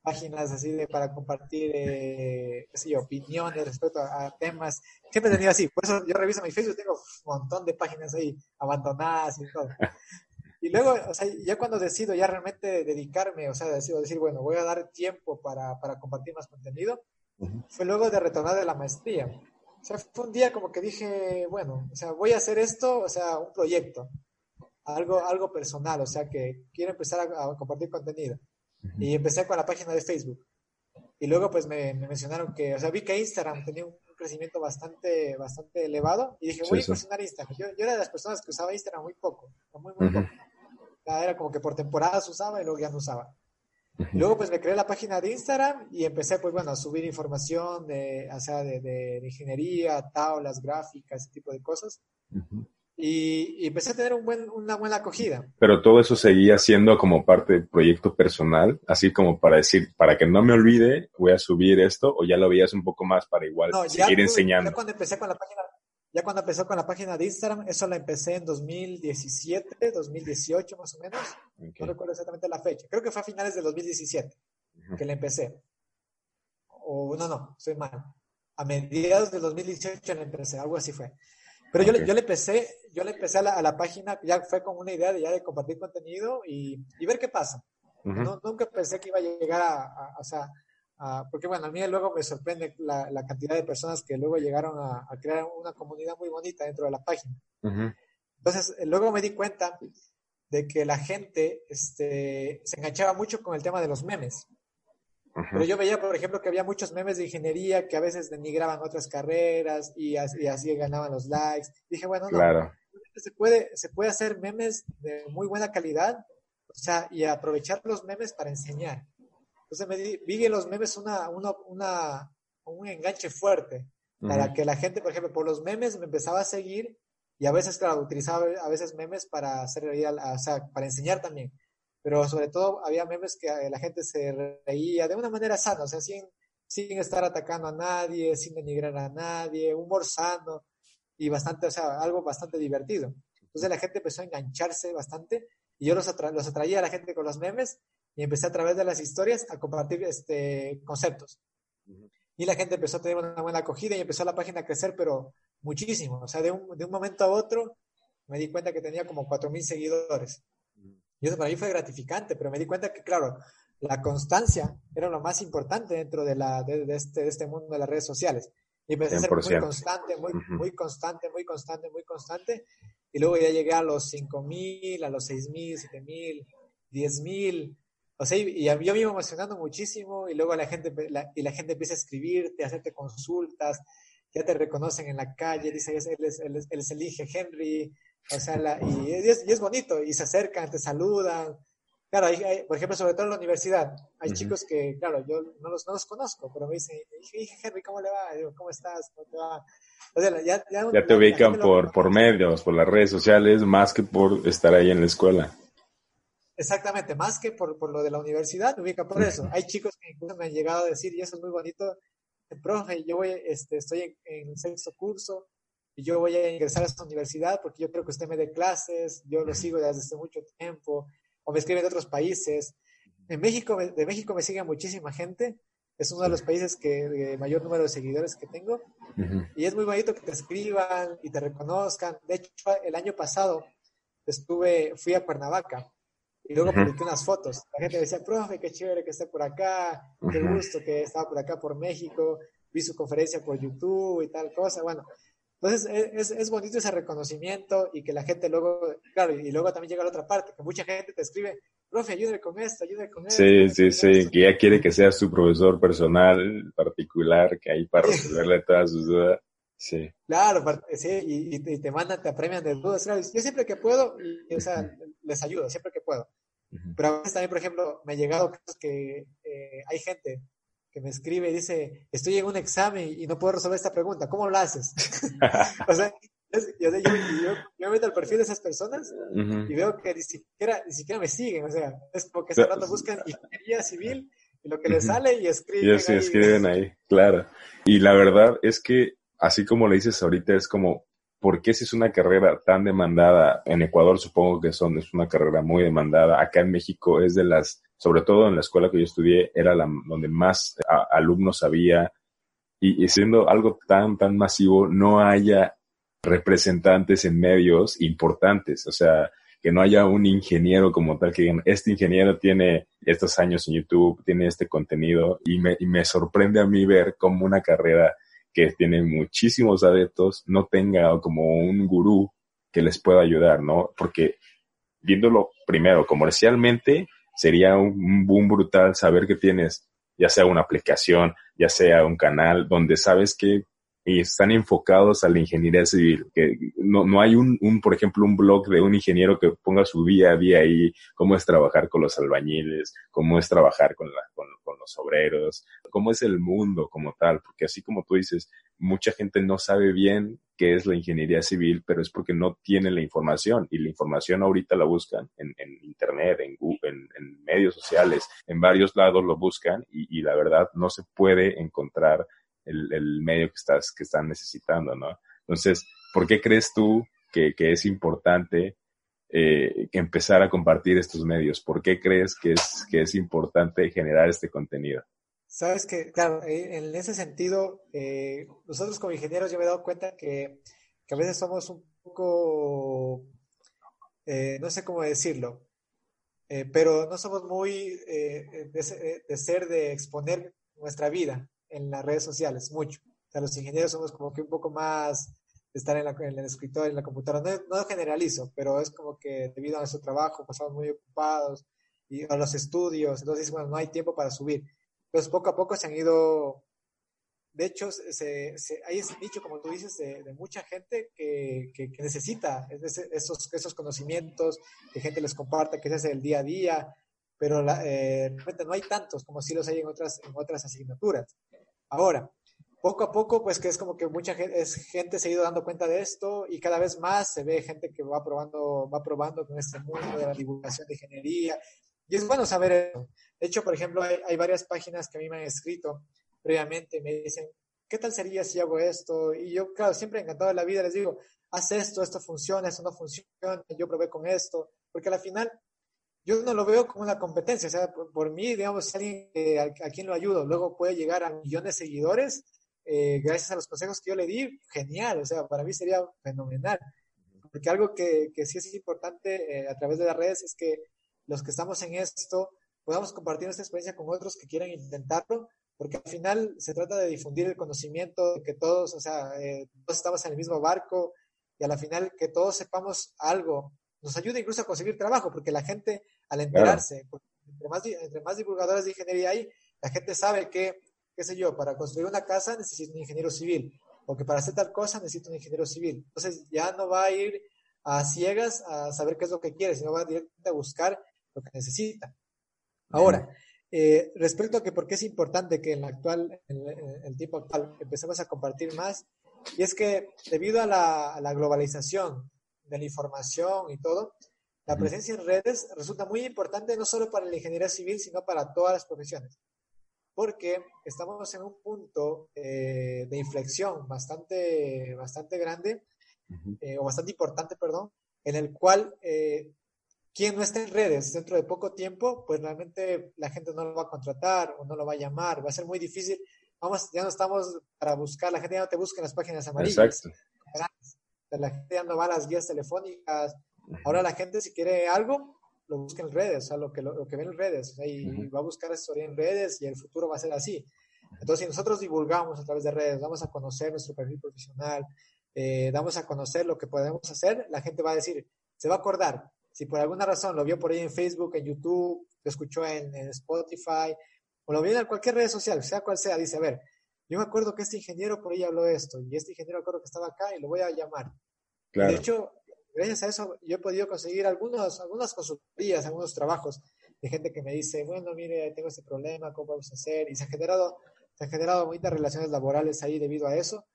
B: páginas así de para compartir, eh, qué sé yo, opiniones respecto a, temas. Siempre he tenido así. Por eso yo reviso mi Facebook, tengo un montón de páginas ahí abandonadas y todo. Y luego, o sea, ya cuando decido ya realmente dedicarme, o sea, decido decir, bueno, voy a dar tiempo para, para compartir más contenido, fue luego de retornar de la maestría. O sea, fue un día como que dije, bueno, o sea, voy a hacer esto, o sea, un proyecto algo, algo personal, o sea que quiero empezar a, compartir contenido. Y empecé con la página de Facebook. Y luego pues me, mencionaron que, o sea, vi que Instagram tenía un crecimiento bastante, bastante elevado y dije, voy a incursionar Instagram. Yo, yo, era de las personas que usaba Instagram muy poco, muy, muy poco. Era como que por temporadas usaba y luego ya no usaba. Luego pues me creé la página de Instagram y empecé pues bueno a subir información de, o sea, de, de, ingeniería, tablas, gráficas, ese tipo de cosas y, empecé a tener un buen, una buena acogida.
A: Pero todo eso seguía siendo como parte del proyecto personal, así como para decir, para que no me olvide, voy a subir esto, o ya lo veías un poco más para igual seguir enseñando.
B: Ya cuando empecé con la página, ya cuando empezó con la página de Instagram, eso la empecé en 2017, 2018 más o menos. No recuerdo exactamente la fecha. Creo que fue a finales de 2017 que la empecé. O no, no, soy mal. A mediados de 2018 la empecé, algo así fue. Pero yo, yo le empecé, yo le empecé a la, página, ya fue con una idea de ya de compartir contenido y, y ver qué pasa. nunca pensé que iba a llegar a, a, o sea, porque bueno, a mí luego me sorprende la, la cantidad de personas que luego llegaron a, crear una comunidad muy bonita dentro de la página. Entonces, luego me di cuenta de que la gente este, se enganchaba mucho con el tema de los memes. Pero yo veía, por ejemplo, que había muchos memes de ingeniería que a veces denigraban otras carreras y así, así ganaban los likes. Dije, bueno, no, se, puede, se puede hacer memes de muy buena calidad, o sea, y aprovechar los memes para enseñar. Entonces me vi en los memes una, una, una, un enganche fuerte para que la gente, por ejemplo, por los memes me empezaba a seguir y a veces, claro, utilizaba a veces memes para hacer o sea, para enseñar también pero sobre todo había memes que eh, la gente se reía de una manera sana, o sea, sin, sin estar atacando a nadie, sin denigrar a nadie, humor sano y bastante, o sea, algo bastante divertido. Entonces la gente empezó a engancharse bastante y yo los, los atraía a la gente con los memes y empecé a través de las historias a compartir este, conceptos. Y la gente empezó a tener una buena acogida y empezó la página a crecer, pero muchísimo. O sea, de un, de un momento a otro me di cuenta que tenía como 4.000 seguidores. Y eso para mí fue gratificante, pero me di cuenta que, claro, la constancia era lo más importante dentro de, la, de, este, de este mundo de las redes sociales. Y empecé a ser muy constante, muy, muy constante, muy constante, muy constante. Y luego ya llegué a los 5.000, a los 6.000, 7.000, 10.000. O sea, y, yo me iba emocionando muchísimo y luego la gente, y la gente empieza a escribirte, a hacerte consultas, ya te reconocen en la calle, dice, él es, él es, él es el Inge Henry, o sea, la, y, es, y, es, bonito, y se acercan, te saludan. Claro, hay, por ejemplo, sobre todo en la universidad, hay chicos que, claro, yo no los, no los conozco, pero me dicen, Henry, ¿cómo le va? Digo, ¿cómo estás? ¿Cómo te va? O sea, ya, ya,
A: ya te ubican por, por medios, por las redes sociales, más que por estar ahí en la escuela.
B: Exactamente, más que por, por lo de la universidad, me ubican por eso. Hay chicos que incluso me han llegado a decir, y eso es muy bonito, profe, yo voy, este, estoy en, en el sexto curso, yo voy a ingresar a esta universidad porque yo creo que usted me dé clases, yo lo sigo desde hace mucho tiempo, o me escriben de otros países. En México, de México me sigue muchísima gente, es uno de los países que de mayor número de seguidores que tengo, y es muy bonito que te escriban y te reconozcan. De hecho, el año pasado estuve, fui a Cuernavaca, y luego publiqué unas fotos. La gente decía, profe, qué chévere que esté por acá, qué gusto que estaba por acá por México, vi su conferencia por YouTube y tal cosa. Bueno, entonces es, es, bonito ese reconocimiento y que la gente luego, claro, y luego también llega a la otra parte, que mucha gente te escribe, profe, ayúdame con esto, ayúdame con esto.
A: Sí, sí, sí, que ya quiere que seas su profesor personal, particular, que ahí para resolverle todas sus dudas. Sí.
B: Claro, sí, y, y, te mandan, te apremian de dudas. Yo siempre que puedo, o sea, les ayudo, siempre que puedo. Pero a veces también, por ejemplo, me ha llegado que eh, hay gente que me escribe y dice, estoy en un examen y no puedo resolver esta pregunta, ¿cómo lo haces? o sea, yo, yo, yo, me meto al perfil de esas personas y veo que ni siquiera, ni siquiera me siguen, o sea, es porque ese rato buscan ingeniería civil y lo que les sale y escriben.
A: Y sí, escriben ahí, claro. Y la verdad es que, así como le dices ahorita, es como, ¿por qué si es una carrera tan demandada? En Ecuador supongo que son, es una carrera muy demandada. Acá en México es de las sobre todo en la escuela que yo estudié, era la, donde más alumnos había. Y, siendo algo tan, tan masivo, no haya representantes en medios importantes, o sea, que no haya un ingeniero como tal, que digan, este ingeniero tiene estos años en YouTube, tiene este contenido, y me, y me sorprende a mí ver como una carrera que tiene muchísimos adeptos no tenga como un gurú que les pueda ayudar, ¿no? Porque viéndolo primero comercialmente, sería un boom brutal saber que tienes ya sea una aplicación, ya sea un canal donde sabes que están enfocados a la ingeniería civil, que no, no hay un, un, por ejemplo, un blog de un ingeniero que ponga su día a día ahí, cómo es trabajar con los albañiles, cómo es trabajar con, con, con los obreros, cómo es el mundo como tal, porque así como tú dices, mucha gente no sabe bien qué es la ingeniería civil, pero es porque no tiene la información y la información ahorita la buscan en, en internet, en, Google, en, medios sociales, en varios lados lo buscan y, y la verdad no se puede encontrar el, medio que estás que están necesitando, ¿no? Entonces, ¿por qué crees tú que, es importante eh, empezar a compartir estos medios? ¿Por qué crees que es, que es importante generar este contenido?
B: Sabes que, claro, eh, en ese sentido, eh, nosotros como ingenieros yo me he dado cuenta que a veces somos un poco, no sé cómo decirlo, pero no somos muy de, ser de exponer nuestra vida en las redes sociales, mucho. O sea, los ingenieros somos como que un poco más de estar en, la, en el escritorio, en la computadora. No, generalizo, pero es como que debido a nuestro trabajo pasamos muy ocupados y a los estudios, entonces, bueno, no hay tiempo para subir. Entonces, poco a poco se han ido, de hecho, se, se, hay ese nicho, como tú dices, de, mucha gente que, necesita esos, esos conocimientos, que gente les comparta, que se hace el día a día, pero la, eh, realmente no hay tantos como si los hay en otras, en otras asignaturas. Ahora, poco a poco, pues que es como que mucha gente, se ha ido dando cuenta de esto y cada vez más se ve gente que va probando, va probando con este mundo de la divulgación de ingeniería. Y es bueno saber eso. De hecho, por ejemplo, hay, varias páginas que a mí me han escrito previamente, me dicen, ¿qué tal sería si hago esto? Y yo, claro, siempre encantado de la vida les digo, haz esto, esto funciona, esto no funciona, yo probé con esto, porque al final yo no lo veo como una competencia, o sea, por, mí, digamos, alguien a, a, quien lo ayudo, luego puede llegar a millones de seguidores, eh, gracias a los consejos que yo le di, genial, o sea, para mí sería fenomenal. Porque algo que, que sí es importante eh, a través de las redes es que los que estamos en esto podamos compartir nuestra experiencia con otros que quieran intentarlo, porque al final se trata de difundir el conocimiento, de que todos, o sea, eh, todos estamos en el mismo barco y a la final que todos sepamos algo nos ayuda incluso a conseguir trabajo, porque la gente al enterarse, entre, más, entre más divulgadores de ingeniería hay, la gente sabe que, qué sé yo, para construir una casa necesito un ingeniero civil, o que para hacer tal cosa necesito un ingeniero civil. Entonces ya no va a ir a ciegas a saber qué es lo que quiere, sino va directamente a buscar lo que necesita. Ahora, eh, respecto a que por qué es importante que en, la actual, en el tiempo actual empecemos a compartir más, y es que debido a la, a la globalización de la información y todo, la presencia en redes resulta muy importante no solo para la ingeniería civil, sino para todas las profesiones, porque estamos en un punto eh, de inflexión bastante, bastante grande, eh, o bastante importante, perdón, en el cual eh, quien no esté en redes dentro de poco tiempo, pues realmente la gente no lo va a contratar o no lo va a llamar, va a ser muy difícil. Vamos, ya no estamos para buscar, la gente ya no te busca en las páginas amarillas. Exacto la gente ya no va a las guías telefónicas. Ahora la gente si quiere algo, lo busca en redes, o sea, lo que, lo, que ve en redes, o sea, y va a buscar asesoría en redes y el futuro va a ser así. Entonces, si nosotros divulgamos a través de redes, vamos a conocer nuestro perfil profesional, eh, damos a conocer lo que podemos hacer, la gente va a decir, se va a acordar. Si por alguna razón lo vio por ahí en Facebook, en YouTube, lo escuchó en, en Spotify, o lo vio en cualquier red social, sea cual sea, dice, a ver, yo me acuerdo que este ingeniero por ahí habló esto, y este ingeniero acuerdo que estaba acá y lo voy a llamar. De hecho, gracias a eso yo he podido conseguir algunos, algunas consultorías, algunos trabajos de gente que me dice, bueno, mire, tengo este problema, ¿cómo vamos a hacer? Y se han generado, se han generado muchas relaciones laborales ahí debido a eso.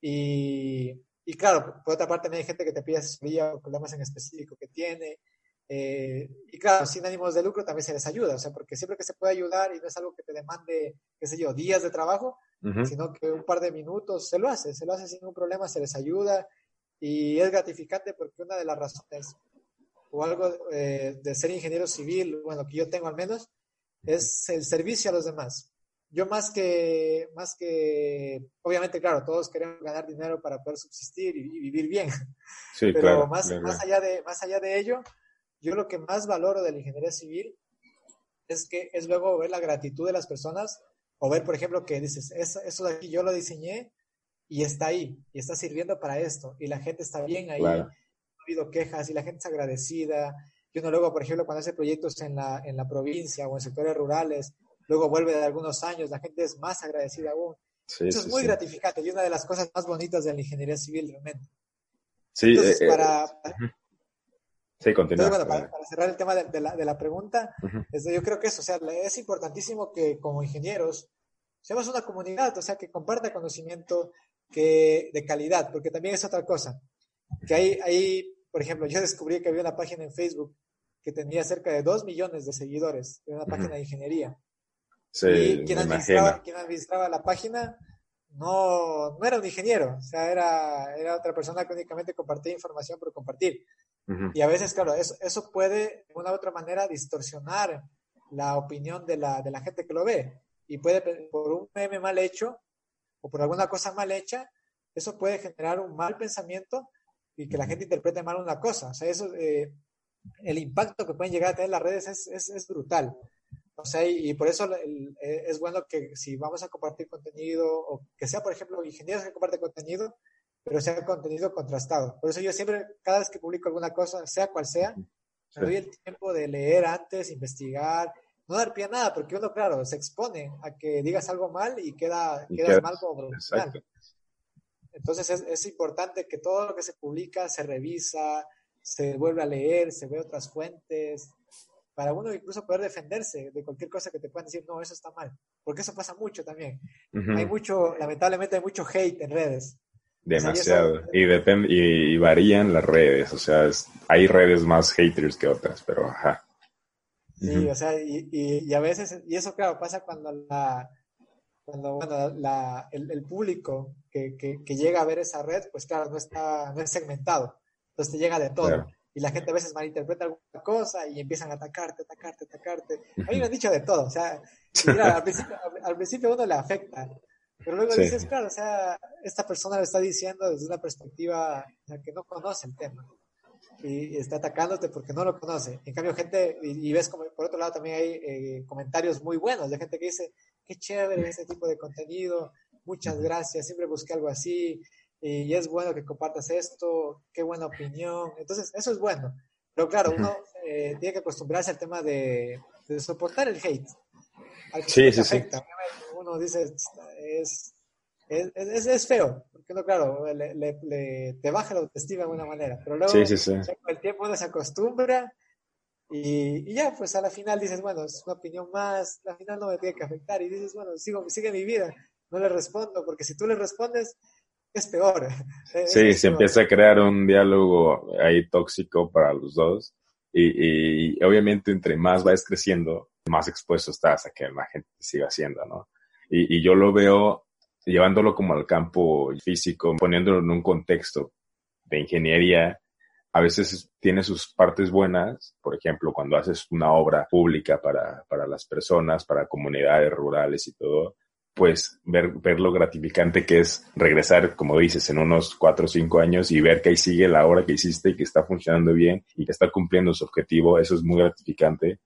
B: Y, y claro, por otra parte, hay gente que te pide asesoría o problemas en específico que tiene. Eh, y claro, sin ánimos de lucro también se les ayuda, o sea, porque siempre que se puede ayudar y no es algo que te demande, qué sé yo, días de trabajo, sino que un par de minutos se lo hace, se lo hace sin ningún problema, se les ayuda y es gratificante porque una de las razones o algo eh, de ser ingeniero civil, bueno, que yo tengo al menos, es el servicio a los demás. Yo más que, más que, obviamente, claro, todos queremos ganar dinero para poder subsistir y, vivir bien, sí, pero más, más, allá de, más allá de ello, yo lo que más valoro de la ingeniería civil es que es luego ver la gratitud de las personas o ver, por ejemplo, que dices, eso, eso de aquí yo lo diseñé y está ahí, y está sirviendo para esto, y la gente está bien ahí, no ha habido quejas, y la gente es agradecida. Y uno luego, por ejemplo, cuando hace proyectos en la, en la provincia o en sectores rurales, luego vuelve de algunos años, la gente es más agradecida aún. eso es muy gratificante y una de las cosas más bonitas de la ingeniería civil realmente.
A: Sí, Entonces, eh, para, eh, Sí, continúa.
B: bueno, para, cerrar el tema de, la, de la, pregunta, yo creo que eso, o sea, es importantísimo que como ingenieros seamos una comunidad, o sea, que comparta conocimiento que, de calidad, porque también es otra cosa. Que hay, hay, por ejemplo, yo descubrí que había una página en Facebook que tenía cerca de 2 millones de seguidores, de una página de ingeniería. Sí, y quien administraba, quien administraba la página no, no era un ingeniero, o sea, era, era otra persona que únicamente compartía información por compartir. Y a veces, claro, eso, eso puede de una u otra manera distorsionar la opinión de la, de la gente que lo ve. Y puede, por un meme mal hecho o por alguna cosa mal hecha, eso puede generar un mal pensamiento y que la gente interprete mal una cosa. O sea, eso, eh, el impacto que pueden llegar a tener las redes es, es, es brutal. O sea, y, por eso eh, es bueno que si vamos a compartir contenido, o que sea, por ejemplo, ingenieros que comparten contenido, pero sea contenido contrastado. Por eso yo siempre, cada vez que publico alguna cosa, sea cual sea, me doy el tiempo de leer antes, investigar, no dar pie a nada, porque uno, claro, se expone a que digas algo mal y queda, quedas mal como profesional. Entonces es, es, importante que todo lo que se publica se revisa, se vuelve a leer, se ve otras fuentes, para uno incluso poder defenderse de cualquier cosa que te puedan decir, no, eso está mal, porque eso pasa mucho también. Hay mucho, lamentablemente hay mucho hate en redes.
A: Demasiado. y, depende, y, varían las redes, o sea, hay redes más haters que otras, pero ajá.
B: Sí, o sea, y, y, a veces, y eso claro, pasa cuando la, cuando bueno, la, el, el, público que, que, que, llega a ver esa red, pues claro, no está, no es segmentado, entonces te llega de todo. Y la gente a veces malinterpreta alguna cosa y empiezan a atacarte, atacarte, atacarte. A mí me han dicho de todo, o sea, al, principio, al, principio uno le afecta, pero luego dices, claro, o sea, esta persona lo está diciendo desde una perspectiva que no conoce el tema y, está atacándote porque no lo conoce. En cambio, gente, y, ves como por otro lado también hay eh, comentarios muy buenos de gente que dice, qué chévere ese tipo de contenido, muchas gracias, siempre busqué algo así, y es bueno que compartas esto, qué buena opinión. Entonces, eso es bueno. Pero claro, uno eh, tiene que acostumbrarse al tema de, soportar el hate.
A: sí, sí, sí.
B: Uno dice, es, es, es, feo, porque no, claro, le, le, te baja la autoestima de alguna manera. Pero luego, con el tiempo uno se acostumbra y, y, ya, pues a la final dices, bueno, es una opinión más, la final no me tiene que afectar. Y dices, bueno, sigo, sigue mi vida, no le respondo, porque si tú le respondes, es peor.
A: Sí, se empieza a crear un diálogo ahí tóxico para los dos. Y, obviamente entre más vayas creciendo, más expuesto estás a que la gente siga haciendo, ¿no? Y, yo lo veo llevándolo como al campo físico, poniéndolo en un contexto de ingeniería. A veces tiene sus partes buenas, por ejemplo, cuando haces una obra pública para, para las personas, para comunidades rurales y todo, pues ver, ver lo gratificante que es regresar, como dices, en unos cuatro o cinco años y ver que ahí sigue la obra que hiciste y que está funcionando bien y que está cumpliendo su objetivo, eso es muy gratificante,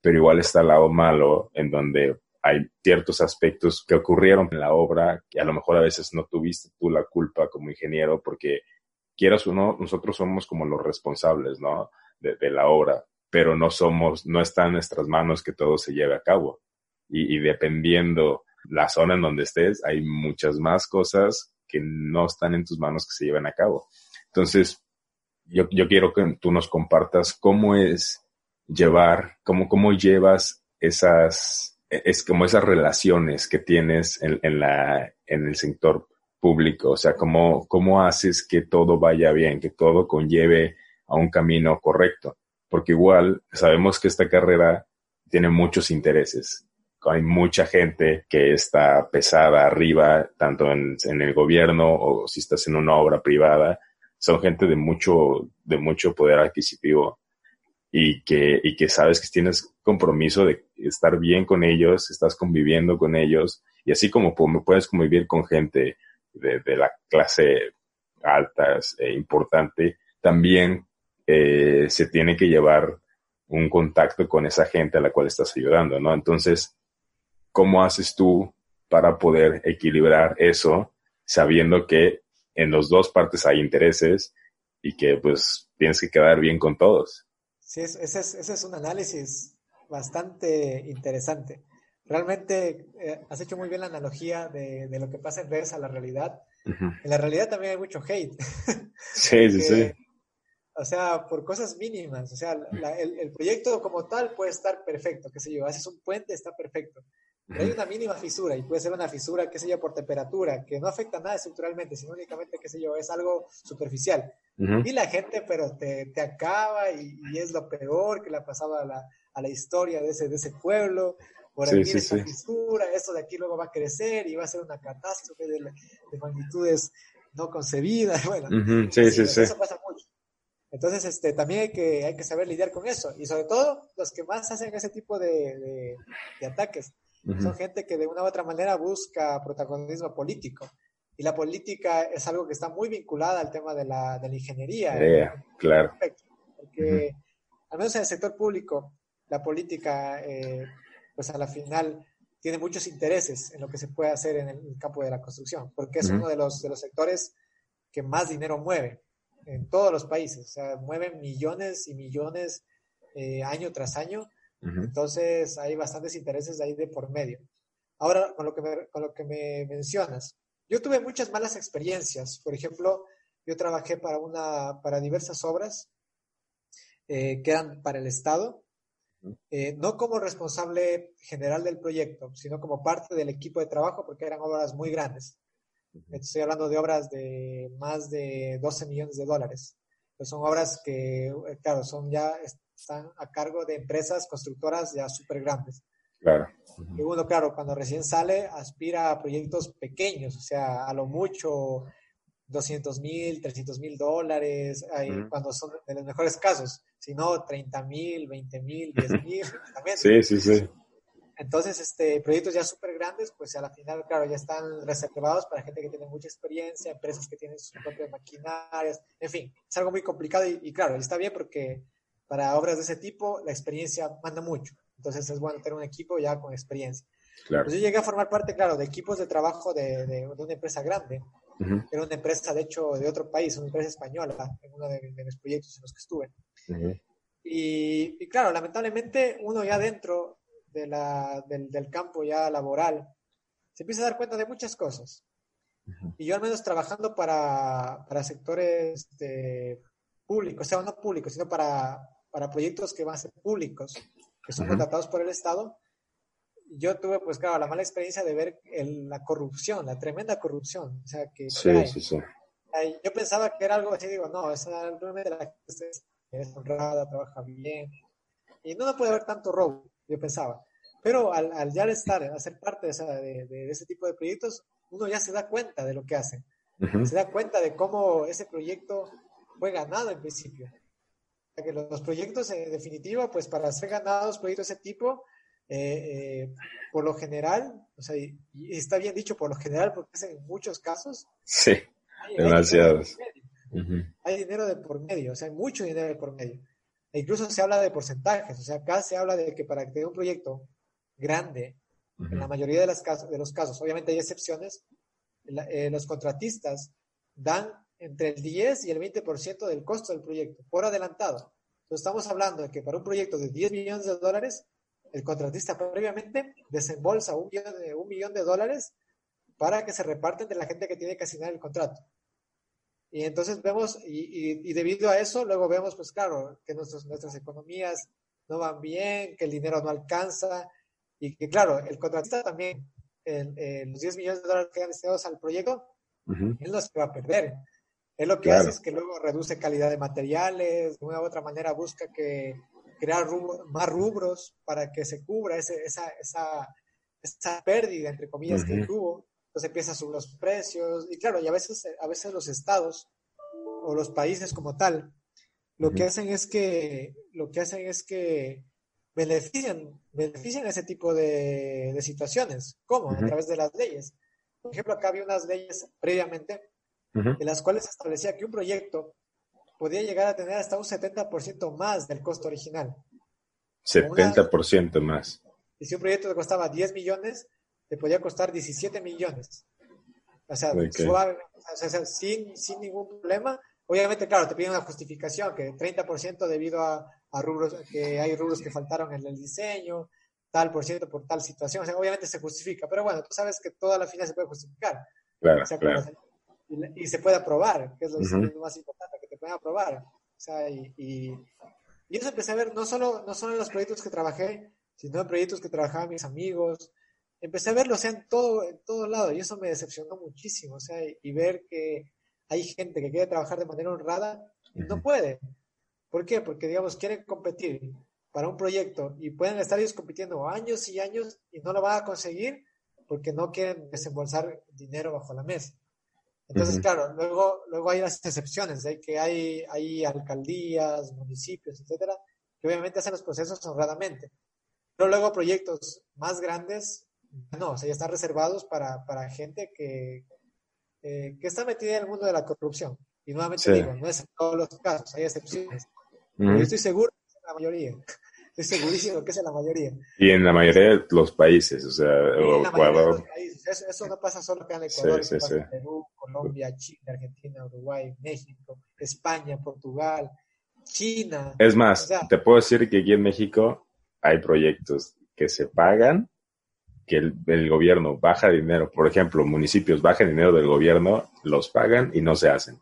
A: pero igual está el lado malo en donde hay ciertos aspectos que ocurrieron en la obra que a lo mejor a veces no tuviste tú la culpa como ingeniero porque quieras o no, nosotros somos como los responsables, ¿no? De, la obra, pero no somos, no está en nuestras manos que todo se lleve a cabo. Y, y dependiendo la zona en donde estés, hay muchas más cosas que no están en tus manos que se lleven a cabo. Entonces, yo, yo quiero que tú nos compartas cómo es llevar, cómo, cómo llevas esas, es como esas relaciones que tienes en, en, la, en el sector público, o sea, cómo, cómo haces que todo vaya bien, que todo conlleve a un camino correcto, porque igual sabemos que esta carrera tiene muchos intereses. Hay mucha gente que está pesada arriba, tanto en, el gobierno o si estás en una obra privada, son gente de mucho, de mucho poder adquisitivo y que, y que sabes que tienes compromiso de estar bien con ellos, estás conviviendo con ellos y así como puedes convivir con gente de, la clase alta e importante, también eh, se tiene que llevar un contacto con esa gente a la cual estás ayudando, ¿no? Entonces, ¿cómo haces tú para poder equilibrar eso sabiendo que en las dos partes hay intereses y que pues tienes que quedar bien con todos?
B: Sí, ese es, ese es un análisis bastante interesante. Realmente eh, has hecho muy bien la analogía de, de, lo que pasa en redes a la realidad. En la realidad también hay mucho hate.
A: Sí, sí, sí.
B: O sea, por cosas mínimas. O sea, el, el, proyecto como tal puede estar perfecto, qué sé yo, haces un puente, está perfecto hay una mínima fisura y puede ser una fisura, qué sé yo, por temperatura, que no afecta nada estructuralmente, sino únicamente, qué sé yo, es algo superficial. Y la gente, pero te, te acaba y, es lo peor que le ha pasado a la, a la historia de ese, de ese pueblo. Por aquí esa fisura, esto de aquí luego va a crecer y va a ser una catástrofe de, de magnitudes no concebidas. Bueno, eso pasa mucho. Entonces, este, también hay que, hay que saber lidiar con eso. Y sobre todo, los que más hacen ese tipo de, de ataques son gente que de una u otra manera busca protagonismo político. y la política es algo que está muy vinculada al tema de la, de la ingeniería.
A: claro.
B: Porque, al menos en el sector público, la política, eh, pues a la final tiene muchos intereses en lo que se puede hacer en el campo de la construcción, porque es uno de los, de los sectores que más dinero mueve en todos los países, o sea, mueven millones y millones eh, año tras año, entonces hay bastantes intereses ahí de por medio. Ahora, con lo que me, con lo que me mencionas, yo tuve muchas malas experiencias, por ejemplo, yo trabajé para, una, para diversas obras eh, que eran para el Estado, eh, no como responsable general del proyecto, sino como parte del equipo de trabajo, porque eran obras muy grandes. Estoy hablando de obras de más de 12 millones de dólares. Pues son obras que, eh, claro, son ya, están a cargo de empresas constructoras ya súper grandes.
A: Claro.
B: Y uno, claro, cuando recién sale, aspira a proyectos pequeños, o sea, a lo mucho 200 mil, 300 mil dólares, cuando son de los mejores casos, si no 30 mil, 20 mil, 10 mil.
A: sí, sí, sí.
B: Entonces, este, proyectos ya súper grandes, pues a la final, claro, ya están reservados para gente que tiene mucha experiencia, empresas que tienen sus propias maquinarias, en fin, es algo muy complicado y, claro, está bien porque para obras de ese tipo la experiencia manda mucho. Entonces es bueno tener un equipo ya con experiencia. Claro. Pues yo llegué a formar parte, claro, de equipos de trabajo de, de, una empresa grande. Era una empresa, de hecho, de otro país, una empresa española, en uno de, de mis proyectos en los que estuve. y, y, claro, lamentablemente uno ya dentro de la, del, del, campo ya laboral, se empieza a dar cuenta de muchas cosas. Y yo al menos trabajando para, para sectores de públicos, o sea, no públicos, sino para, para proyectos que van a ser públicos, que son contratados por el Estado, yo tuve, pues claro, la mala experiencia de ver la corrupción, la tremenda corrupción. O sea, que,
A: sí, sí, sí.
B: yo pensaba que era algo así, digo, no, es realmente la gente es honrada, trabaja bien. Y no, no puede haber tanto robo, yo pensaba. Pero al, al ya estar, a ser parte de, de, ese tipo de proyectos, uno ya se da cuenta de lo que hacen. Se da cuenta de cómo ese proyecto fue ganado en principio. Que los proyectos, en definitiva, pues para ser ganados proyectos de ese tipo, eh, eh, por lo general, o sea, y, está bien dicho por lo general, porque es en muchos casos.
A: Sí, demasiados.
B: Hay dinero de por medio, o sea, hay mucho dinero de por medio. E incluso se habla de porcentajes, o sea, acá se habla de que para que tenga un proyecto grande, en la mayoría de, las de los casos, obviamente hay excepciones, eh, los contratistas dan entre el 10 y el 20% del costo del proyecto, por adelantado. Entonces estamos hablando de que para un proyecto de 10 millones de dólares, el contratista previamente desembolsa un millón de, un millón de dólares para que se reparten de la gente que tiene que asignar el contrato. Y entonces vemos, y, y, debido a eso, luego vemos, pues claro, que nuestros, nuestras economías no van bien, que el dinero no alcanza, y que claro, el contratista también, los 10 millones de dólares que han destinados al proyecto, él no se va a perder. Él lo que hace es que luego reduce calidad de materiales, de una u otra manera busca que crear más rubros para que se cubra ese, esa, esa, esa pérdida, entre comillas, que tuvo. Entonces empieza a subir los precios. Y claro, y a veces, a veces los estados o los países como tal, lo que hacen es que, lo que hacen es que benefician, benefician ese tipo de, de situaciones. ¿Cómo? A través de las leyes. Por ejemplo, acá había unas leyes previamente en las cuales se establecía que un proyecto podía llegar a tener hasta un 70% más del costo original.
A: 70% más.
B: Y si un proyecto te costaba 10 millones, te podía costar 17 millones. O sea, suave, o sea, sin, sin ningún problema. Obviamente, claro, te piden una justificación, que 30% debido a, a, rubros, que hay rubros que faltaron en el diseño, tal por ciento por tal situación. O sea, obviamente se justifica, pero bueno, tú sabes que toda la final se puede justificar.
A: Claro, claro
B: y, se puede aprobar, que es lo, más importante, que te pueden aprobar. O sea, y, y, eso empecé a ver no solo, no solo en los proyectos que trabajé, sino en proyectos que trabajaban mis amigos. Empecé a verlo, o sea, en todo, en todo lado, y eso me decepcionó muchísimo, o sea, y, ver que hay gente que quiere trabajar de manera honrada y no puede. ¿Por qué? Porque, digamos, quieren competir para un proyecto y pueden estar ellos compitiendo años y años y no lo van a conseguir porque no quieren desembolsar dinero bajo la mesa. Entonces, claro, luego, luego hay las excepciones, de que hay, hay alcaldías, municipios, etcétera, que obviamente hacen los procesos honradamente. Pero luego proyectos más grandes, no, o sea, ya están reservados para, para gente que, eh, que está metida en el mundo de la corrupción. Y nuevamente digo, no es en todos los casos, hay excepciones. Yo estoy seguro que es la mayoría. Estoy segurísimo que es en la mayoría.
A: Y en la mayoría de los países, o sea, Ecuador.
B: Eso, no pasa solo acá en Ecuador, sí, pasa en Perú, Colombia, Chile, Argentina, Uruguay, México, España, Portugal, China.
A: Es más, te puedo decir que aquí en México hay proyectos que se pagan, que el, gobierno baja dinero, por ejemplo, municipios bajan dinero del gobierno, los pagan y no se hacen.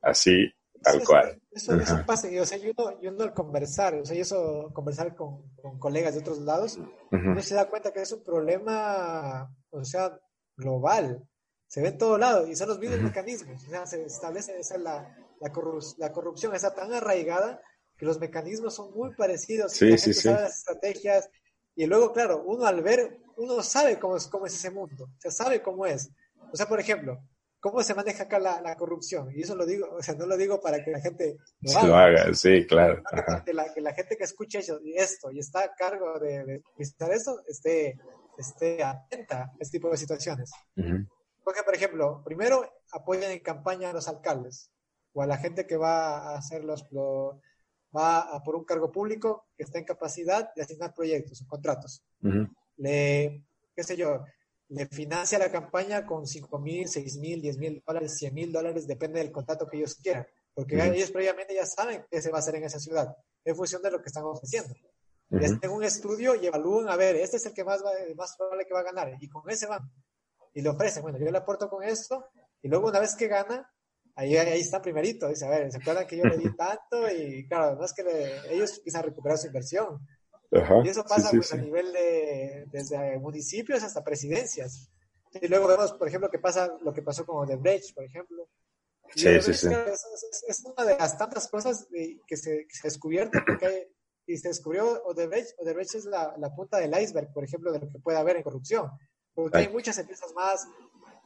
A: Así, tal cual.
B: Eso, pasa, o sea, yo no, yo no al conversar, o sea, eso, conversar con, con colegas de otros lados, uno se da cuenta que es un problema, o sea, global. Se ve en todo lado y son los mismos mecanismos. O sea, se establece esa la, la, la, corrupción, está tan arraigada que los mecanismos son muy parecidos.
A: Sí, sí, sí.
B: las estrategias. Y luego, claro, uno al ver, uno sabe cómo es, cómo es ese mundo, o sea, sabe cómo es. O sea, por ejemplo, cómo se maneja acá la, la, corrupción. Y eso lo digo, o sea, no lo digo para que la gente
A: lo haga, sí, claro.
B: Que la, que la, gente que escuche esto y está a cargo de, visitar esto esté, esté atenta a este tipo de situaciones. Porque, por ejemplo, primero apoyan en campaña a los alcaldes o a la gente que va a hacer los, va a por un cargo público que está en capacidad de asignar proyectos o contratos. Le, qué sé yo, le financia la campaña con 5 mil, 6 mil, 10 mil dólares, 100 mil dólares, depende del contrato que ellos quieran, porque ellos previamente ya saben qué se va a hacer en esa ciudad, en función de lo que están ofreciendo. Les hacen un estudio y evalúan, a ver, este es el que más, va, más probable que va a ganar, y con ese van. Y le ofrecen, bueno, yo le aporto con esto, y luego una vez que gana, ahí, ahí está primerito, dice, a ver, ¿se acuerdan que yo le di tanto? Y claro, es que ellos empiezan a recuperar su inversión, y eso pasa pues, a nivel de desde municipios hasta presidencias. Y luego vemos, por ejemplo, que pasa lo que pasó con Odebrecht, por ejemplo.
A: Sí, sí, sí.
B: Es, una de las tantas cosas que se, que se descubierto porque y se descubrió Odebrecht. Odebrecht es la, la, punta del iceberg, por ejemplo, de lo que puede haber en corrupción. Porque hay muchas empresas más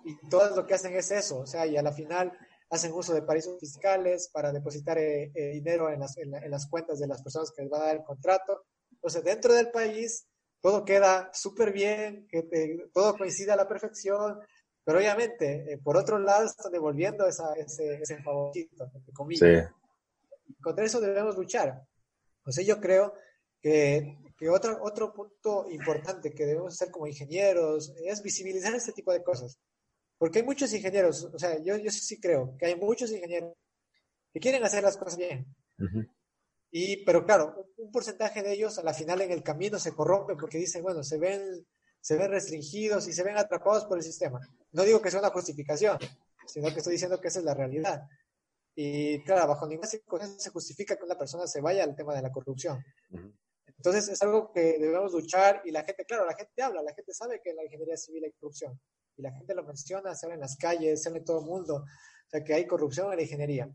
B: y todas lo que hacen es eso. O sea, y a la final hacen uso de paraísos fiscales para depositar eh, eh, dinero en las, en, en las cuentas de las personas que les van a dar el contrato entonces, dentro del país todo queda súper bien, que todo coincide a la perfección, pero obviamente, eh, por otro lado, están devolviendo esa, ese, ese favorito, entre comillas. Sí. Contra eso debemos luchar. O sea, yo creo que, que otro, otro punto importante que debemos hacer como ingenieros es visibilizar este tipo de cosas. Porque hay muchos ingenieros, o sea, yo, yo sí creo que hay muchos ingenieros que quieren hacer las cosas bien. Y, pero claro, un, porcentaje de ellos a la final en el camino se corrompe porque dicen, bueno, se ven, se ven restringidos y se ven atrapados por el sistema. No digo que sea una justificación, sino que estoy diciendo que esa es la realidad. Y claro, bajo ninguna circunstancia se justifica que una persona se vaya al tema de la corrupción. Entonces es algo que debemos luchar y la gente, claro, la gente habla, la gente sabe que en la ingeniería civil hay corrupción. Y la gente lo menciona, se habla en las calles, se habla en todo el mundo. O sea, que hay corrupción en la ingeniería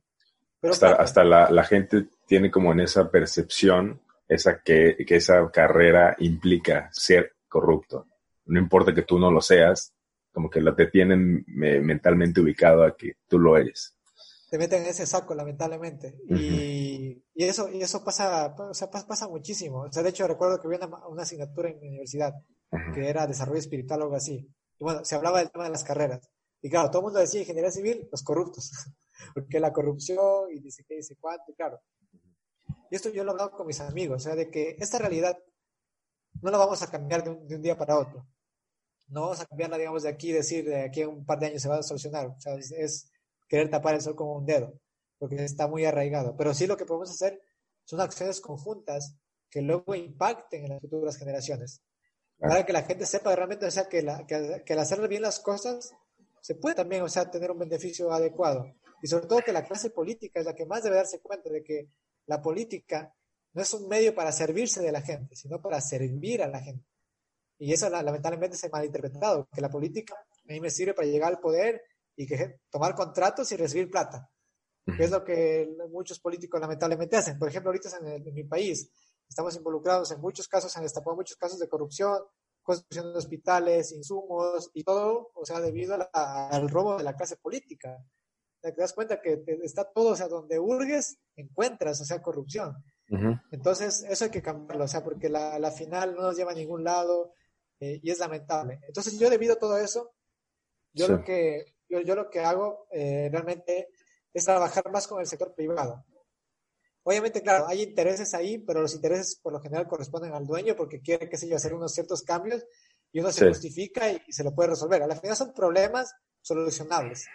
A: hasta, hasta la, la, gente tiene como en esa percepción esa que, que, esa carrera implica ser corrupto. No importa que tú no lo seas, como que la te tienen mentalmente ubicado a que tú lo eres.
B: Te meten en ese saco, lamentablemente. y, y, eso, y eso pasa, o sea, pasa, muchísimo. O sea, de hecho, recuerdo que había una, una asignatura en mi universidad que era desarrollo espiritual o algo así. Y bueno, se hablaba del tema de las carreras. Y claro, todo el mundo decía ingeniería civil, los corruptos. porque la corrupción y dice que dice cuánto, claro. Y esto yo lo he hablado con mis amigos, o sea, de que esta realidad no la vamos a cambiar de un, día para otro. No vamos a cambiarla, digamos, de aquí, decir, de aquí a un par de años se va a solucionar. O sea, es, querer tapar el sol con un dedo, porque está muy arraigado. Pero sí lo que podemos hacer son acciones conjuntas que luego impacten en las futuras generaciones. Para que la gente sepa realmente, o sea, que, la, que, que al hacer bien las cosas, se puede también, o sea, tener un beneficio adecuado y sobre todo que la clase política es la que más debe darse cuenta de que la política no es un medio para servirse de la gente, sino para servir a la gente. Y eso lamentablemente se ha malinterpretado, que la política a mí me sirve para llegar al poder y que tomar contratos y recibir plata, que es lo que muchos políticos lamentablemente hacen. Por ejemplo, ahorita en, mi país estamos involucrados en muchos casos, han destapado muchos casos de corrupción, construcción de hospitales, insumos y todo, o sea, debido al robo de la clase política te das cuenta que está todo, o sea, donde hurgues, encuentras, o sea, corrupción. Entonces, eso hay que cambiarlo, o sea, porque la, la final no nos lleva a ningún lado eh, y es lamentable. Entonces, yo debido a todo eso, yo lo, que, yo, yo lo que hago eh, realmente es trabajar más con el sector privado. Obviamente, claro, hay intereses ahí, pero los intereses por lo general corresponden al dueño porque quiere, qué sé yo, hacer unos ciertos cambios y uno se justifica y, se lo puede resolver. A la final son problemas solucionables.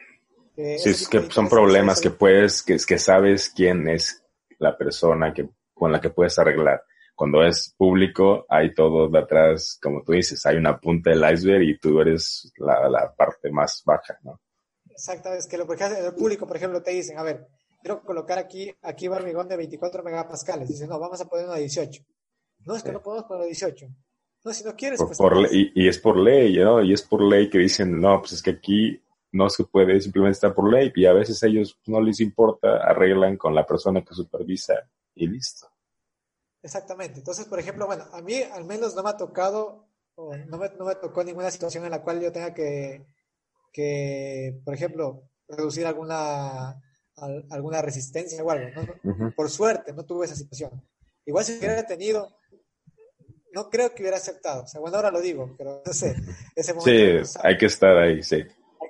A: Sí, es que son problemas que puedes, que, que sabes quién es la persona que, con la que puedes arreglar. Cuando es público, hay todo de atrás, como tú dices, hay una punta del iceberg y tú eres la, la parte más baja, ¿no?
B: Exactamente, es que lo que hace el público, por ejemplo, te dicen, a ver, quiero colocar aquí, aquí barbigón de 24 megapascales. Dice, no, vamos a poner uno de 18. No, es que no podemos poner 18. No, si no quieres,
A: pues. y, es por ley, ¿no? Y es por ley que dicen, no, pues es que aquí no se puede, simplemente está por ley. Y a veces a ellos no les importa, arreglan con la persona que supervisa y listo.
B: Exactamente. Entonces, por ejemplo, bueno, a mí al menos no me ha tocado, no me, no me tocó ninguna situación en la cual yo tenga que, que por ejemplo, reducir alguna alguna resistencia o algo. Por suerte, no tuve esa situación. Igual si hubiera tenido, no creo que hubiera aceptado. O sea, bueno, ahora lo digo, pero no sé.
A: Ese momento sí, hay que estar ahí, sí.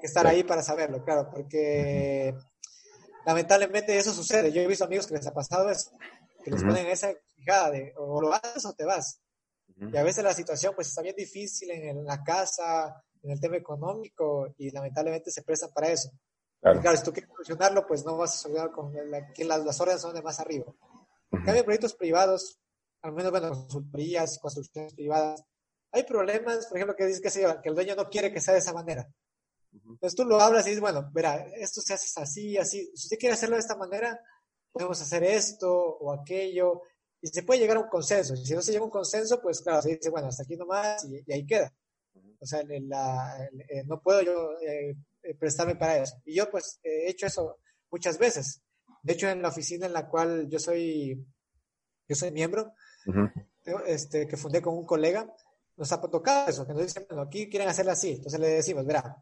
B: Que estar ahí para saberlo, claro, porque lamentablemente eso sucede. Yo he visto amigos que les ha pasado eso, que les ponen esa fijada de o lo haces o te vas. Y a veces la situación pues está bien difícil en, la casa, en el tema económico y lamentablemente se presta para eso. Claro. si tú quieres solucionarlo, pues no vas a solucionar con que las, las, órdenes son de más arriba. En cambio, proyectos privados, al menos, bueno, consultorías, construcciones privadas, hay problemas, por ejemplo, que dices que, que el dueño no quiere que sea de esa manera. Entonces tú lo hablas y dices, bueno, verá, esto se hace así, así. Si usted quiere hacerlo de esta manera, podemos hacer esto o aquello. Y se puede llegar a un consenso. Y si no se llega a un consenso, pues claro, se dice, bueno, hasta aquí nomás y, y ahí queda. O sea, la, eh, no puedo yo eh, eh, prestarme para eso. Y yo pues he hecho eso muchas veces. De hecho, en la oficina en la cual yo soy, yo soy miembro, este, que fundé con un colega, nos ha tocado eso, que nos dicen, bueno, aquí quieren hacerlo así. Entonces le decimos, verá,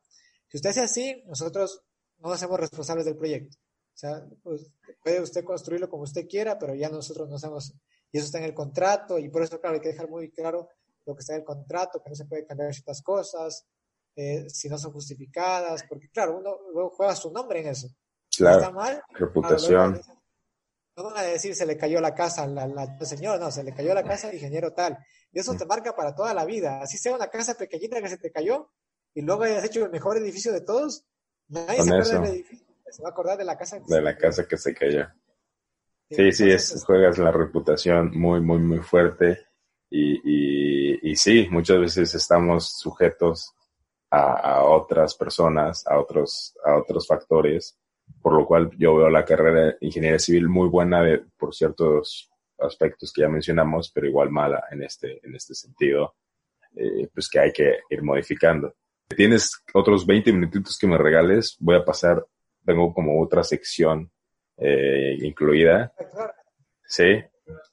B: si usted hace así, nosotros no hacemos responsables del proyecto. O sea, pues, puede usted construirlo como usted quiera, pero ya nosotros no hacemos, y eso está en el contrato, y por eso, claro, hay que dejar muy claro lo que está en el contrato, que no se puede cambiar ciertas cosas, eh, si no son justificadas, porque claro, uno luego juega su nombre en eso.
A: Claro, está mal, reputación.
B: no van a decir se le cayó la casa al, la señor, no, se le cayó la casa al ingeniero tal. Y eso te marca para toda la vida. Así sea una casa pequeñita que se te cayó y luego hayas hecho el mejor edificio de todos, nadie se acuerda del edificio, se va a acordar de la casa
A: que de la casa que se cayó. Sí, sí, es, juegas la reputación muy, muy, muy fuerte y, y, y sí, muchas veces estamos sujetos a, otras personas, a otros, a otros factores, por lo cual yo veo la carrera de ingeniería civil muy buena de, por ciertos aspectos que ya mencionamos, pero igual mala en este, en este sentido, eh, pues que hay que ir modificando. Tienes otros 20 minutitos que me regales, voy a pasar, tengo como otra sección eh, incluida. Sí,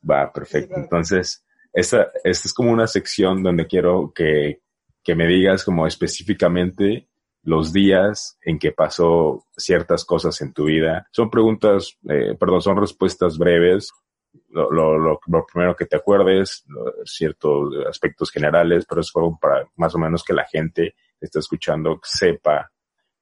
A: va, perfecto. Entonces, esta, esta es como una sección donde quiero que, que me digas como específicamente los días en que pasó ciertas cosas en tu vida. Son preguntas, eh, perdón, son respuestas breves. Lo, lo, lo, primero que te acuerdes, ciertos aspectos generales, pero es como para más o menos que la gente está escuchando sepa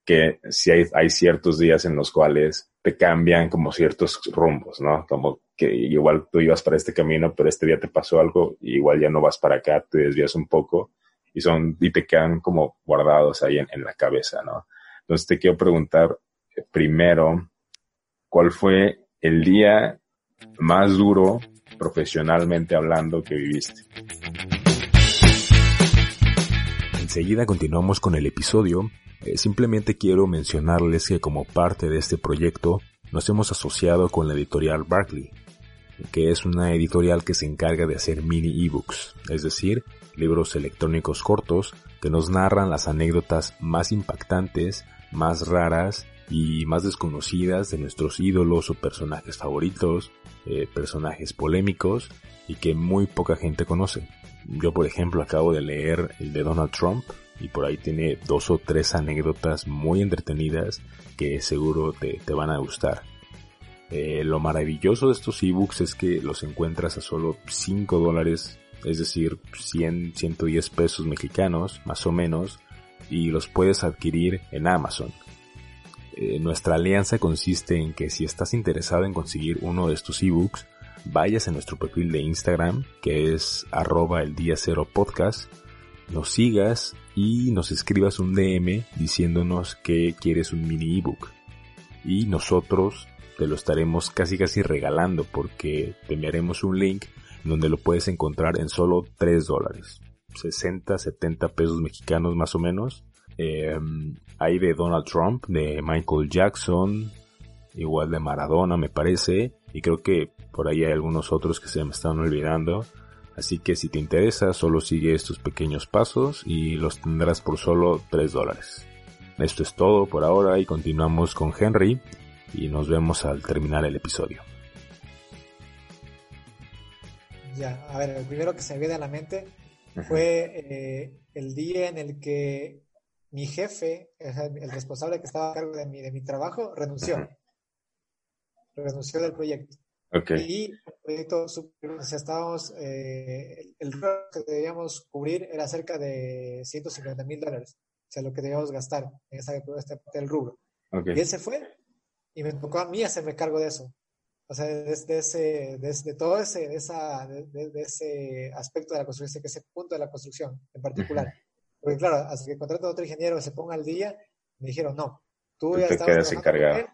A: que si hay, hay ciertos días en los cuales te cambian como ciertos rumbos, ¿no? Como que igual tú ibas para este camino, pero este día te pasó algo, y igual ya no vas para acá, te desvías un poco y son y te quedan como guardados ahí en, la cabeza, ¿no? Entonces te quiero preguntar eh, primero, ¿cuál fue el día más duro profesionalmente hablando que viviste?
C: Enseguida continuamos con el episodio. Eh, simplemente quiero mencionarles que como parte de este proyecto nos hemos asociado con la editorial Barkley, que es una editorial que se encarga de hacer mini ebooks, es decir, libros electrónicos cortos que nos narran las anécdotas más impactantes, más raras y más desconocidas de nuestros ídolos o personajes favoritos, eh, personajes polémicos y que muy poca gente conoce. Yo por ejemplo acabo de leer el de Donald Trump y por ahí tiene dos o tres anécdotas muy entretenidas que seguro te, van a gustar. Eh, lo maravilloso de estos ebooks es que los encuentras a solo 5 dólares es decir, 100, 110 pesos mexicanos, más o menos, y los puedes adquirir en Amazon.
A: Eh, nuestra alianza consiste en que si estás interesado en conseguir uno de estos ebooks, vayas a nuestro perfil de Instagram, que es arroba el día cero podcast, nos sigas y nos escribas un DM diciéndonos que quieres un mini ebook. Y nosotros te lo estaremos casi casi regalando porque te enviaremos un link donde lo puedes encontrar en solo 3 dólares. 60, 70 pesos mexicanos más o menos. Em, hay de Donald Trump, de Michael Jackson, igual de Maradona me parece, y creo que por ahí hay algunos otros que se me están olvidando. Así que si te interesa, solo sigue estos pequeños pasos y los tendrás por solo 3 dólares. Esto es todo por ahora y continuamos con Henry y nos vemos al terminar el episodio.
B: Ya, a ver, el primero que se me viene a la mente fue eh, el día en el que mi jefe, el responsable que estaba a cargo de mi, de mi trabajo, renunció. Renunció del proyecto. Y el proyecto, o sea, estábamos, eh, el, el que debíamos cubrir era cerca de 150 mil dólares, o sea, lo que debíamos gastar en esta, parte del rubro. Y él se fue y me tocó a mí hacerme cargo de eso. O sea, desde ese, desde todo ese, esa, de, ese aspecto de la construcción, ese punto de la construcción en particular. Porque claro, hasta que contrato a otro ingeniero se ponga al día, me dijeron, no, tú, ya
A: te quedas encargado.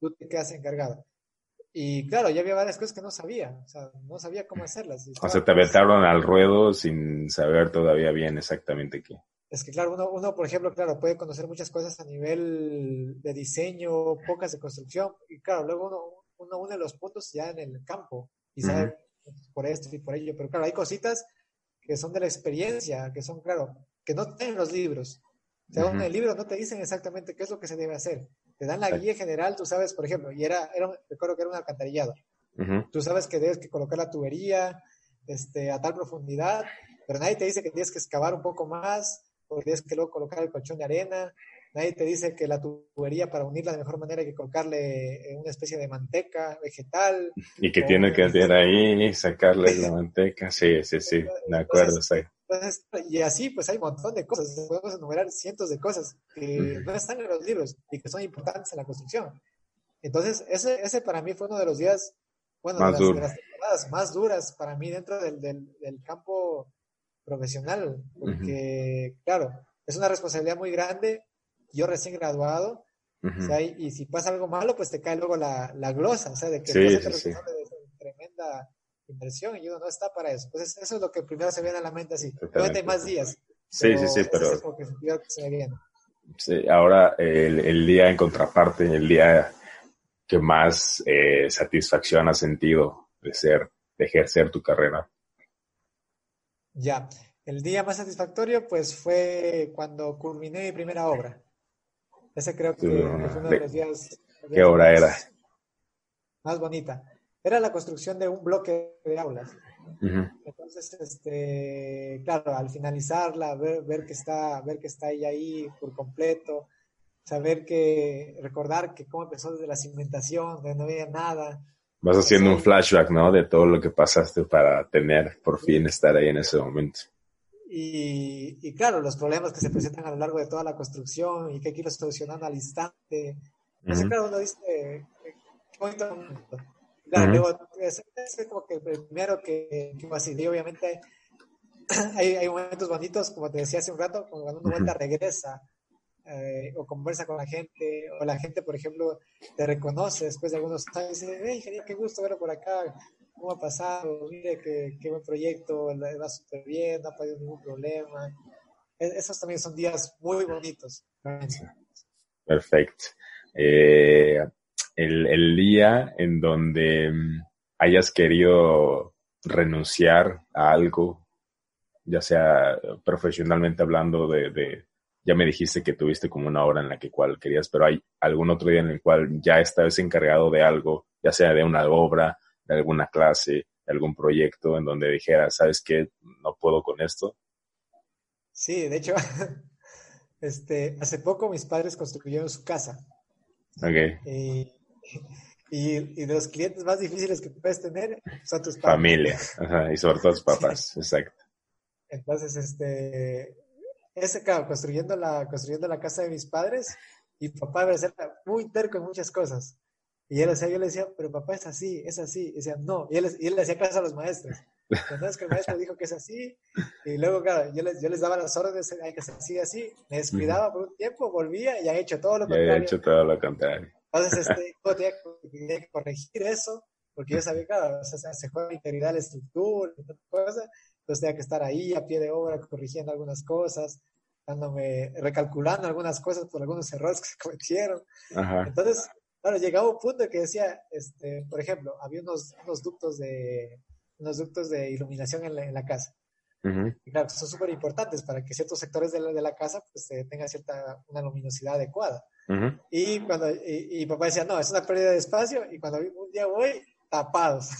B: tú te quedas encargado. Y claro, ya había varias cosas que no sabía, o sea, no sabía cómo hacerlas.
A: O sea, te aventaron al ruedo sin saber todavía bien exactamente qué.
B: Es que claro, uno, uno, por ejemplo, claro, puede conocer muchas cosas a nivel de diseño, pocas de construcción, y claro, luego uno, uno une los puntos ya en el campo y sabe por esto y por ello, pero claro, hay cositas que son de la experiencia, que son, claro, que no tienen los libros. O sea, en el libro no te dicen exactamente qué es lo que se debe hacer. Te dan la guía general, tú sabes, por ejemplo, y era, era recuerdo que era un alcantarillado. Tú sabes que debes que colocar la tubería este, a tal profundidad, pero nadie te dice que tienes que excavar un poco más, o tienes que luego colocar el colchón de arena, nadie te dice que la tubería para unirla de mejor manera hay que colocarle una especie de manteca vegetal.
A: Y que tiene que tener ahí, sacarle la manteca, sí, sí, sí, de acuerdo, sí
B: y así, pues hay un montón de cosas. Podemos enumerar cientos de cosas que no están en los libros y que son importantes en la construcción. Entonces, ese, ese para mí fue uno de los días, bueno,
A: más
B: de, las, temporadas más duras para mí dentro del, del, campo profesional, porque, claro, es una responsabilidad muy grande. Yo recién graduado, y, si pasa algo malo, pues te cae luego la, la glosa, o sea, de que
A: sí, sí,
B: tremenda inversión y uno no está para eso. Entonces, eso es lo que primero se viene a la mente así. Hay más días.
A: Sí, sí, sí, pero... Sí, ahora el, el, día en contraparte, el día que más eh, satisfacción has sentido de ser, de ejercer tu carrera.
B: Ya, el día más satisfactorio pues fue cuando culminé mi primera obra. Ese creo que, fue uno de, los días.
A: ¿Qué obra era?
B: Más bonita era la construcción de un bloque de aulas. Entonces, este, claro, al finalizarla, ver, ver, que está, ver que está ella ahí por completo, saber que, recordar que cómo empezó desde la cimentación, de no había nada.
A: Vas haciendo un flashback, ¿no? De todo lo que pasaste para tener, por fin, estar ahí en ese momento.
B: Y, y, claro, los problemas que se presentan a lo largo de toda la construcción y que hay que ir solucionando al instante. Entonces, claro, uno dice, qué bonito momento. Claro, es, como que primero que, que así, y obviamente hay, hay, momentos bonitos, como te decía hace un rato, cuando uno vuelta regresa eh, o conversa con la gente, o la gente, por ejemplo, te reconoce después de algunos años y dice, hey, genial, qué gusto verlo por acá, cómo ha pasado, mire qué, qué buen proyecto, va súper bien, no ha habido ningún problema. E, esos también son días muy bonitos.
A: Perfecto. Eh, el, día en donde mm, hayas querido renunciar a algo, ya sea profesionalmente hablando de, ya me dijiste que tuviste como una hora en la que cual querías, pero hay algún otro día en el cual ya estabas encargado de algo, ya sea de una obra, de alguna clase, de algún proyecto en donde dijeras, ¿sabes qué? No puedo con esto.
B: Sí, de hecho, este, hace poco mis padres construyeron su casa.
A: Okay.
B: Y y, de los clientes más difíciles que puedes tener son tus
A: padres. Familia, y sobre todo tus papás, exacto.
B: Entonces, este, ese, claro, construyendo la, construyendo la casa de mis padres, Y papá era muy terco en muchas cosas. Y él, decía, yo le decía, pero papá es así, es así. Y decía, no. Y él, y él le hacía caso a los maestros. Entonces que el maestro dijo que es así. Y luego, claro, yo les, yo les daba las órdenes, hay que ser así, Me descuidaba por un tiempo, volvía y ha hecho todo lo
A: contrario. Ya hecho todo lo contrario.
B: Entonces, este, yo tenía, que corregir eso, porque yo sabía, claro, o sea, se juega integridad la estructura y cosas. Entonces tenía que estar ahí a pie de obra, corrigiendo algunas cosas, dándome, recalculando algunas cosas por algunos errores que se cometieron. Entonces, claro, llegaba un punto que decía, este, por ejemplo, había unos, unos ductos de unos ductos de iluminación en la, en la casa. Y claro, son súper importantes para que ciertos sectores de la, de la casa pues eh, tengan cierta, una luminosidad adecuada. Y cuando, y, papá decía, no, es una pérdida de espacio, y cuando un día voy, tapados.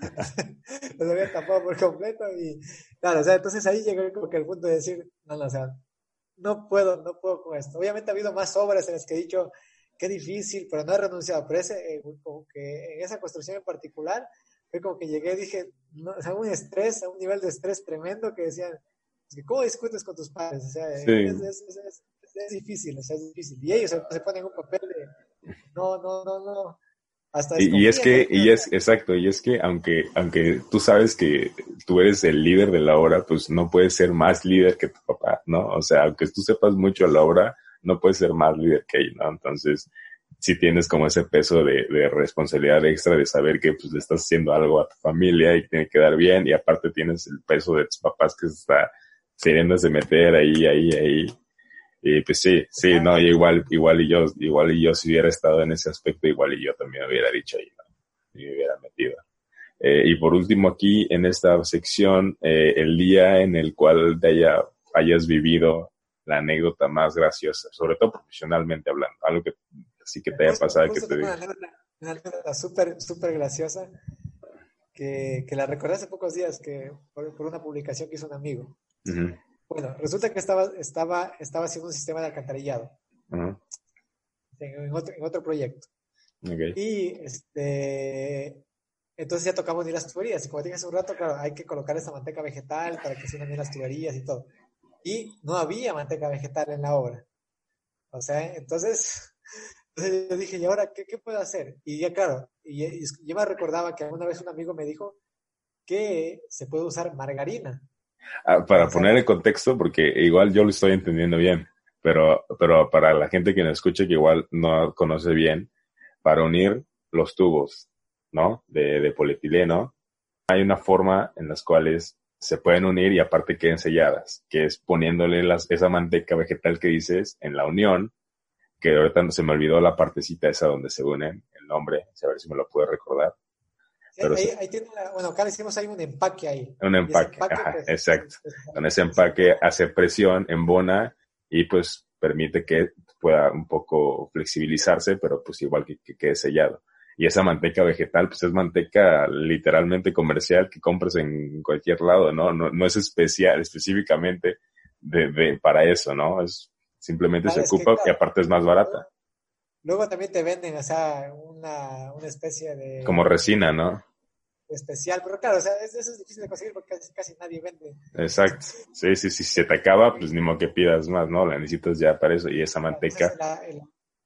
B: Los había tapado por completo y claro, o sea, entonces ahí llegó como que el punto de decir, no, no, o sea, no puedo, no puedo con esto. Obviamente ha habido más obras en las que he dicho, qué difícil, pero no he renunciado, pero ese, eh, como que en esa construcción en particular, fue como que llegué y dije, no, o sea, un estrés, a un nivel de estrés tremendo que decían, ¿cómo discutes con tus padres? O sea, es, difícil, o sea, es difícil. Y ellos se, ponen un papel de, no, no, no, no.
A: Hasta y, y es que, y es, exacto, y es que aunque, aunque tú sabes que tú eres el líder de la obra, pues no puedes ser más líder que tu papá, ¿no? O sea, aunque tú sepas mucho la obra, no puedes ser más líder que él, ¿no? Entonces, si tienes como ese peso de, de, responsabilidad extra de saber que pues le estás haciendo algo a tu familia y tiene que dar bien y aparte tienes el peso de tus papás que se está de meter ahí, ahí, ahí. Y pues sí, sí, no, igual, igual y yo, igual y yo si hubiera estado en ese aspecto, igual y yo también hubiera dicho ahí, ¿no? Y me hubiera metido. Eh, y por último aquí, en esta sección, eh, el día en el cual de haya, hayas vivido la anécdota más graciosa, sobre todo profesionalmente hablando, algo que sí que te haya pasado que te
B: Una anécdota súper, súper graciosa que, que, la recordé hace pocos días que por, por, una publicación que hizo un amigo. Bueno, resulta que estaba, estaba, estaba haciendo un sistema de alcantarillado en, otro, en, otro, proyecto. Y este, entonces ya tocamos ni las tuberías. Y como dije hace un rato, claro, hay que colocar esa manteca vegetal para que se unan bien las tuberías y todo. Y no había manteca vegetal en la obra. O sea, entonces entonces yo dije, ¿y ahora qué, qué puedo hacer? Y ya claro, y, yo me recordaba que alguna vez un amigo me dijo que se puede usar margarina.
A: Ah, para poner en contexto, porque igual yo lo estoy entendiendo bien, pero, pero para la gente que nos escucha que igual no conoce bien, para unir los tubos, ¿no? De, de polietileno, hay una forma en las cuales se pueden unir y aparte queden selladas, que es poniéndole las, esa manteca vegetal que dices en la unión que ahorita no se me olvidó la partecita esa donde se unen el nombre, a ver si me lo puedo recordar.
B: ahí, tiene bueno, acá le hicimos ahí un empaque ahí.
A: Un empaque, pues, exacto. Con ese empaque hace presión, embona y pues permite que pueda un poco flexibilizarse, pero pues igual que, quede sellado. Y esa manteca vegetal, pues es manteca literalmente comercial que compras en cualquier lado, ¿no? No, no es especial, específicamente de, de, para eso, ¿no? Es Simplemente se ocupa y aparte es más barata.
B: Luego también te venden, o sea, una, una especie de...
A: Como resina, ¿no?
B: Especial, pero claro, o sea, eso es difícil de conseguir porque casi, nadie vende.
A: Exacto. Sí, sí, sí, si se te acaba, pues ni modo que pidas más, ¿no? La necesitas ya para eso y esa manteca.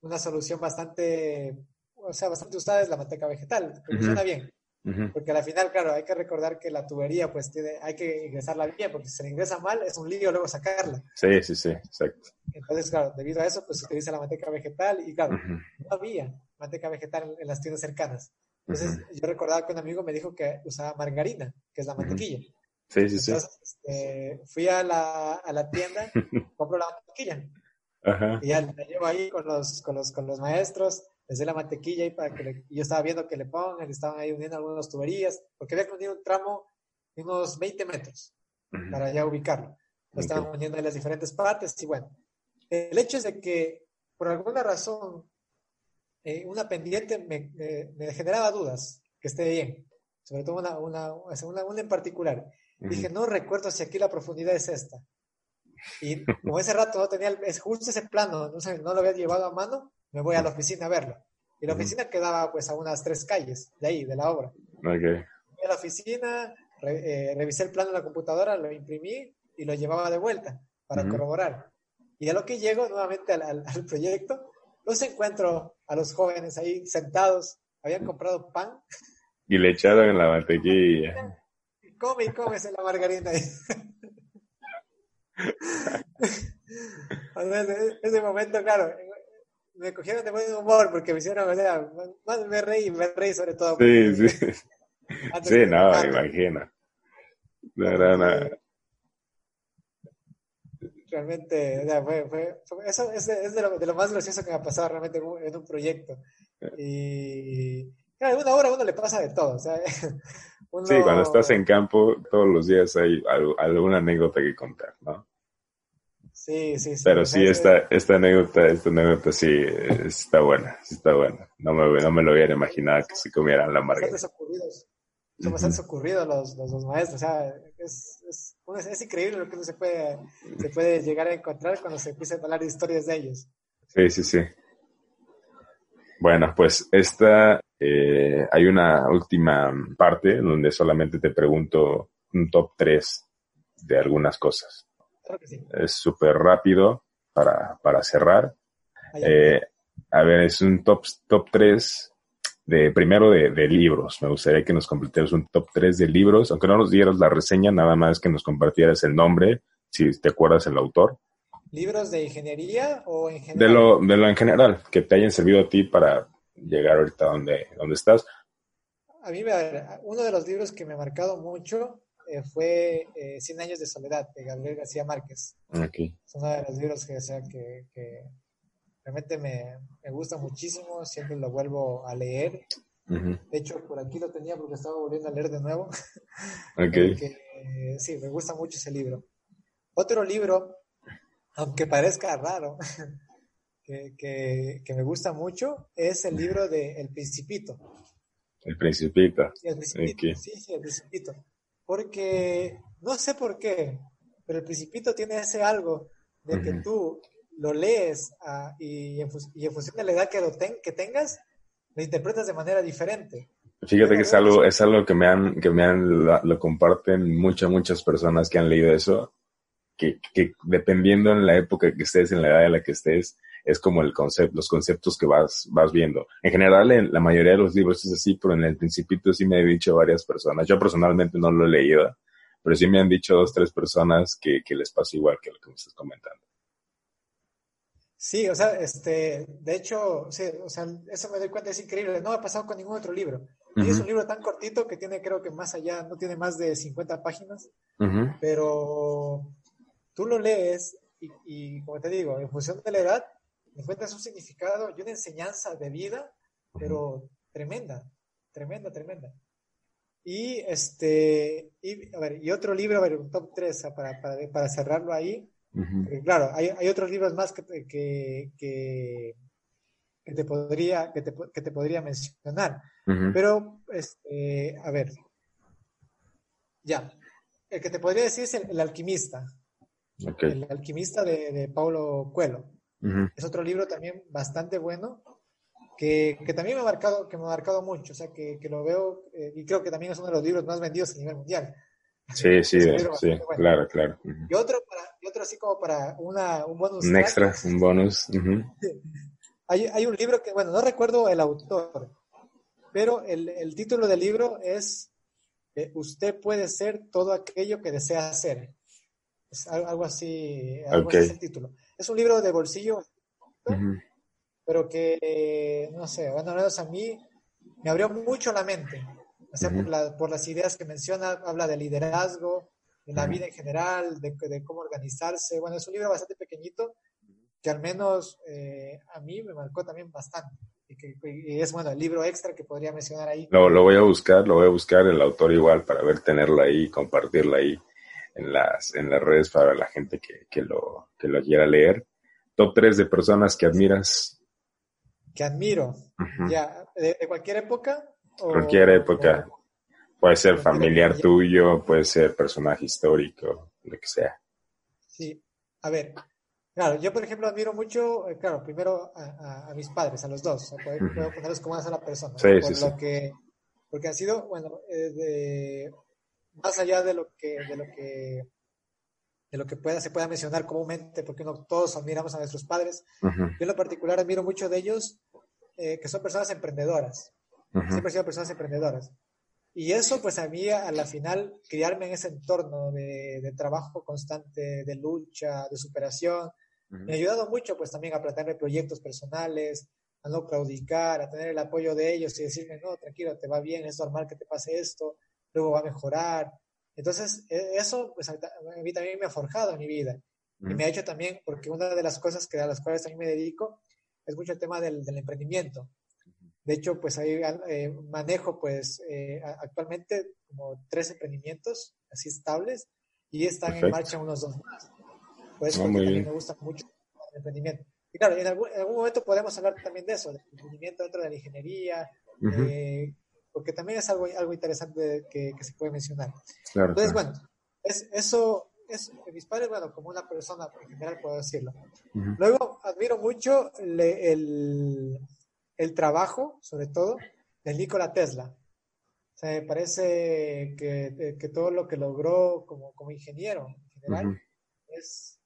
B: una solución bastante, o sea, bastante usada es la manteca vegetal, funciona bien. Porque al final, claro, hay que recordar que la tubería, pues tiene, hay que ingresarla bien, porque si se ingresa mal, es un lío luego sacarla.
A: Sí, sí, sí, exacto.
B: Entonces, claro, debido a eso, pues se utiliza la manteca vegetal y, claro, no había manteca vegetal en, las tiendas cercanas. Entonces, yo recordaba que un amigo me dijo que usaba margarina, que es la mantequilla.
A: Sí, sí, sí.
B: Entonces, este, fui a la, a la tienda, compro la mantequilla. Ajá. Y ya la llevo ahí con los, con los, con los maestros les la mantequilla y para que yo estaba viendo que le pongan, estaban ahí uniendo algunas tuberías, porque había que unir un tramo de unos 20 metros para ya ubicarlo. Lo estaban uniendo en las diferentes partes y bueno, el hecho es de que por alguna razón eh, una pendiente me, me, generaba dudas que esté bien, sobre todo una, una, una, en particular. Dije, no recuerdo si aquí la profundidad es esta. Y como ese rato no tenía, es justo ese plano, no, sé, no lo había llevado a mano, me voy a la oficina a verlo. Y la oficina quedaba pues a unas tres calles de ahí, de la obra.
A: Okay.
B: Fui a la oficina, eh, revisé el plano en la computadora, lo imprimí y lo llevaba de vuelta para corroborar. Y a lo que llego nuevamente al, proyecto, los encuentro a los jóvenes ahí sentados, habían comprado pan.
A: Y le echaron en la mantequilla.
B: Come y come la margarina. ese momento, claro, me cogieron de buen humor porque me hicieron, o sea, más me reí, me reí sobre todo.
A: Sí, sí. Sí, no, me imagino. No era nada.
B: Realmente, o sea, fue, fue, eso es, de, lo, de, lo, más gracioso que me ha pasado realmente en un, proyecto. Y claro, en una hora a uno le pasa de todo. O sea,
A: Sí, cuando estás en campo, todos los días hay alguna anécdota que contar, ¿no?
B: Sí, sí, sí.
A: Pero sí, esta, esta anécdota, esta anécdota sí está buena, sí está buena. No me, no me lo hubiera imaginado que se comieran la margarita.
B: Son ocurridos, son bastante ocurridos los, los, maestros. O sea, es, es, es, increíble lo que uno se puede, se puede llegar a encontrar cuando se empieza a hablar de historias de ellos.
A: Sí, sí, sí. Bueno, pues esta, eh, hay una última parte donde solamente te pregunto un top 3 de algunas cosas. Es súper rápido para, para cerrar. Eh, a ver, es un top, top 3 de, primero de, libros. Me gustaría que nos completemos un top 3 de libros, aunque no nos dieras la reseña, nada más que nos compartieras el nombre, si te acuerdas el autor.
B: ¿Libros de ingeniería o en general?
A: De lo, de lo en general, que te hayan servido a ti para llegar ahorita donde, donde estás.
B: A mí, uno de los libros que me ha marcado mucho eh, fue eh, Cien años de soledad de Gabriel García Márquez. Es uno de los libros que, sea, que, que realmente me, me, gusta muchísimo, siempre lo vuelvo a leer. De hecho, por aquí lo tenía porque estaba volviendo a leer de nuevo. Eh, sí, me gusta mucho ese libro. Otro libro, aunque parezca raro, que, que, que, me gusta mucho, es el libro de El Principito.
A: El Principito.
B: el Principito. Sí, sí, El Principito porque no sé por qué, pero el principito tiene ese algo de que tú lo lees ah, y, en función de la edad que, lo que tengas, lo interpretas de manera diferente.
A: Fíjate que es algo, es algo que me han, que me han, lo, comparten muchas, muchas personas que han leído eso, que, que dependiendo en la época que estés, en la edad en la que estés, es como el concepto, los conceptos que vas, vas viendo. En general, en la mayoría de los libros es así, pero en el principito sí me han dicho varias personas. Yo personalmente no lo he leído, pero sí me han dicho dos, tres personas que, que les pasa igual que lo que me estás comentando.
B: Sí, o sea, este, de hecho, sí, o sea, eso me doy cuenta, es increíble, no ha pasado con ningún otro libro. Y es un libro tan cortito que tiene, creo que más allá, no tiene más de 50 páginas, pero tú lo lees y, y, como te digo, en función de la edad, encuentras un significado y una enseñanza de vida, pero tremenda, tremenda, tremenda. Y este, y, a ver, y otro libro, a ver, un top 3 para, para, para cerrarlo ahí. Claro, hay, hay, otros libros más que, que, que, que te podría, que te, que te podría mencionar. Pero, este, a ver, ya. El que te podría decir es el, alquimista. El alquimista de, de Paulo Coelho. Es otro libro también bastante bueno, que, que, también me ha marcado, que me ha marcado mucho, o sea, que, que lo veo, eh, y creo que también es uno de los libros más vendidos a nivel mundial.
A: Sí, sí, sí, claro, claro.
B: Y, otro para, y otro así como para una, un bonus.
A: Un extra, un bonus.
B: hay, hay un libro que, bueno, no recuerdo el autor, pero el, el título del libro es eh, Usted puede ser todo aquello que desea ser. Es algo así, algo así es el título. Es un libro de bolsillo, pero que, no sé, bueno, a mí me abrió mucho la mente. O sea, por, las ideas que menciona, habla de liderazgo, de la vida en general, de, cómo organizarse. Bueno, es un libro bastante pequeñito que al menos eh, a mí me marcó también bastante. Y, que, es, bueno, el libro extra que podría mencionar ahí.
A: Lo, lo voy a buscar, lo voy a buscar el autor igual para ver tenerlo ahí, compartirlo ahí en las, en las redes para la gente que, que, lo, que lo quiera leer. Top 3 de personas que admiras.
B: Que admiro. Ya, ¿de, cualquier época?
A: Cualquier época. puede ser familiar tuyo, puede ser personaje histórico, lo que sea.
B: Sí, a ver. Claro, yo por ejemplo admiro mucho, eh, claro, primero a, a, mis padres, a los dos, puedo, ponerlos como una sola persona.
A: Sí, por
B: lo que, porque han sido, bueno, eh, de, más allá de lo que, de lo que, de lo que pueda, se pueda mencionar comúnmente, porque no todos admiramos a nuestros padres. Yo en lo particular admiro mucho de ellos, eh, que son personas emprendedoras. Siempre han sido personas emprendedoras. Y eso, pues a mí, a la final, criarme en ese entorno de, trabajo constante, de lucha, de superación, me ha ayudado mucho, pues también a plantearme proyectos personales, a no claudicar, a tener el apoyo de ellos y decirme, no, tranquilo, te va bien, es normal que te pase esto, luego va a mejorar. Entonces, e, eso, pues a mí también me ha forjado en mi vida. Y me ha hecho también, porque una de las cosas que a las cuales también me dedico es mucho el tema del, del emprendimiento. De hecho, pues ahí eh, manejo pues eh, actualmente como tres emprendimientos así estables y están en marcha unos dos más. Pues eso me gusta mucho el emprendimiento. Y claro, en algún, momento podemos hablar también de eso, del emprendimiento dentro de la ingeniería, eh, porque también es algo, algo interesante que, que se puede mencionar. Entonces, bueno, es, eso es mis padres, bueno, como una persona en general puedo decirlo. Luego, admiro mucho el, el trabajo, sobre todo, de Nikola Tesla. O sea, me parece que, que, todo lo que logró como, como ingeniero en general es,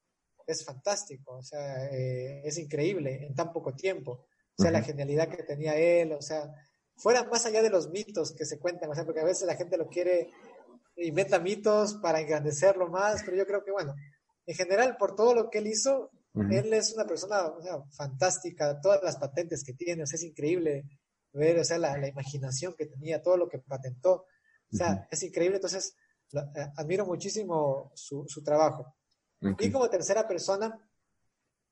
B: es, fantástico, o sea, eh, es increíble en tan poco tiempo. O sea, la genialidad que tenía él, o sea, fuera más allá de los mitos que se cuentan, o sea, porque a veces la gente lo quiere, inventa mitos para engrandecerlo más, pero yo creo que, bueno, en general, por todo lo que él hizo, él es una persona fantástica, todas las patentes que tiene, o sea, es increíble ver, o sea, la, imaginación que tenía, todo lo que patentó, o sea, es increíble, entonces eh, admiro muchísimo su, trabajo. Y como tercera persona,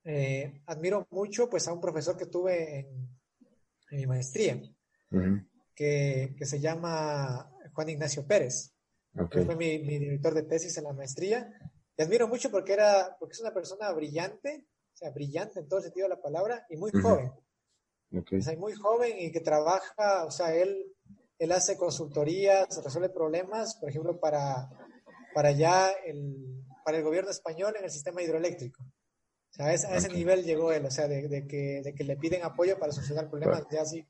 B: eh, admiro mucho pues a un profesor que tuve en, mi maestría, que, se llama Juan Ignacio Pérez. que Fue mi, mi, director de tesis en la maestría te admiro mucho porque, era, porque es una persona brillante, o sea, brillante en todo sentido de la palabra, y muy joven. O sea, muy joven y que trabaja, o sea, él, él hace consultorías, resuelve problemas, por ejemplo, para, para ya el, para el gobierno español en el sistema hidroeléctrico. O sea, a ese, nivel llegó él, o sea, de, de, que, de, que, le piden apoyo para solucionar problemas ya así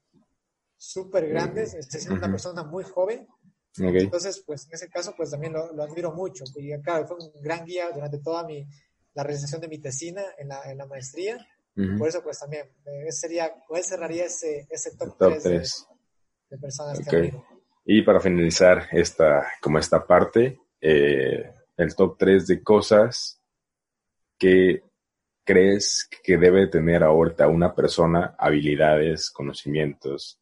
B: súper grandes. Es una persona muy joven entonces, pues en ese caso, pues también lo, admiro mucho. Y claro, fue un gran guía durante toda mi, la realización de mi tesina en la, en la maestría. Por eso, pues también, eh, sería, él cerraría ese, ese top, 3, De, personas que admiro.
C: Y para finalizar esta, como esta parte, eh, el top 3 de cosas que crees que debe tener ahorita una persona, habilidades, conocimientos,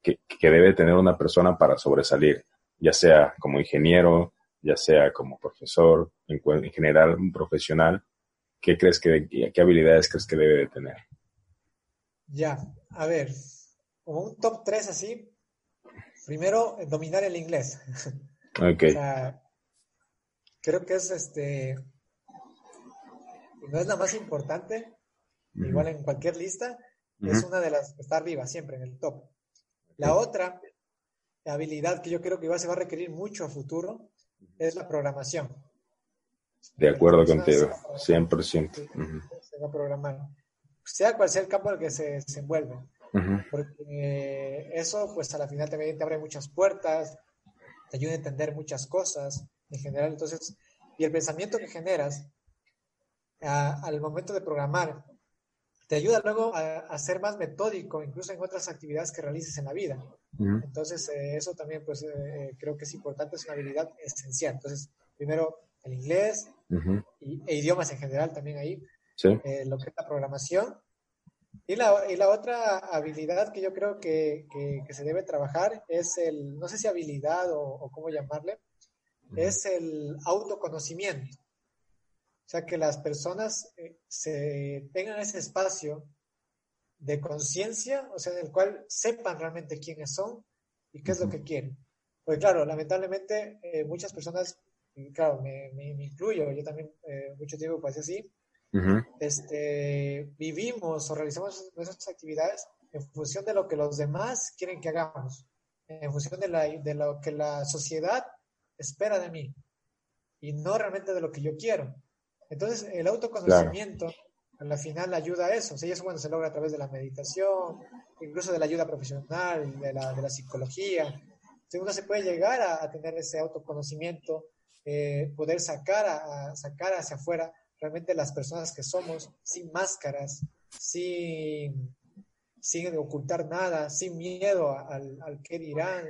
C: que, que debe tener una persona para sobresalir ya sea como ingeniero, ya sea como profesor, en, general un profesional, ¿qué crees que, qué habilidades crees que debe de tener?
B: Ya, a ver, como un top 3 así, primero dominar el inglés.
C: Ok. o sea,
B: creo que es este, no es la más importante, igual en cualquier lista, es una de las que está arriba, siempre en el top. La otra habilidad que yo creo que va, se va a requerir mucho a futuro es la programación.
C: De acuerdo contigo, 100%.
B: Se va a programar. Sea cual sea el campo en el que se, se envuelve. Porque eso, pues a la final también te abre muchas puertas, te ayuda a entender muchas cosas en general. Entonces, y el pensamiento que generas al momento de programar te ayuda luego a, ser más metódico, incluso en otras actividades que realices en la vida. Entonces, eh, eso también, pues, eh, creo que es importante, es una habilidad esencial. Entonces, primero, el inglés y, e idiomas en general también ahí, eh, lo que es la programación. Y la, y la otra habilidad que yo creo que, que, se debe trabajar es el, no sé si habilidad o, o cómo llamarle, es el autoconocimiento. O sea, que las personas eh, se tengan ese espacio de conciencia, o sea, en el cual sepan realmente quiénes son y qué es lo que quieren. Porque claro, lamentablemente eh, muchas personas, claro, me, me, incluyo, yo también eh, mucho tiempo pasé así, este, vivimos o realizamos nuestras actividades en función de lo que los demás quieren que hagamos, en función de, la, de lo que la sociedad espera de mí y no realmente de lo que yo quiero. Entonces, el autoconocimiento a la final ayuda a eso. O sea, eso cuando se logra a través de la meditación, incluso de la ayuda profesional, de la, de la psicología. Entonces, uno se puede llegar a, tener ese autoconocimiento eh, poder sacar, a, sacar hacia afuera realmente las personas que somos, sin máscaras, sin, sin ocultar nada, sin miedo al, al qué dirán.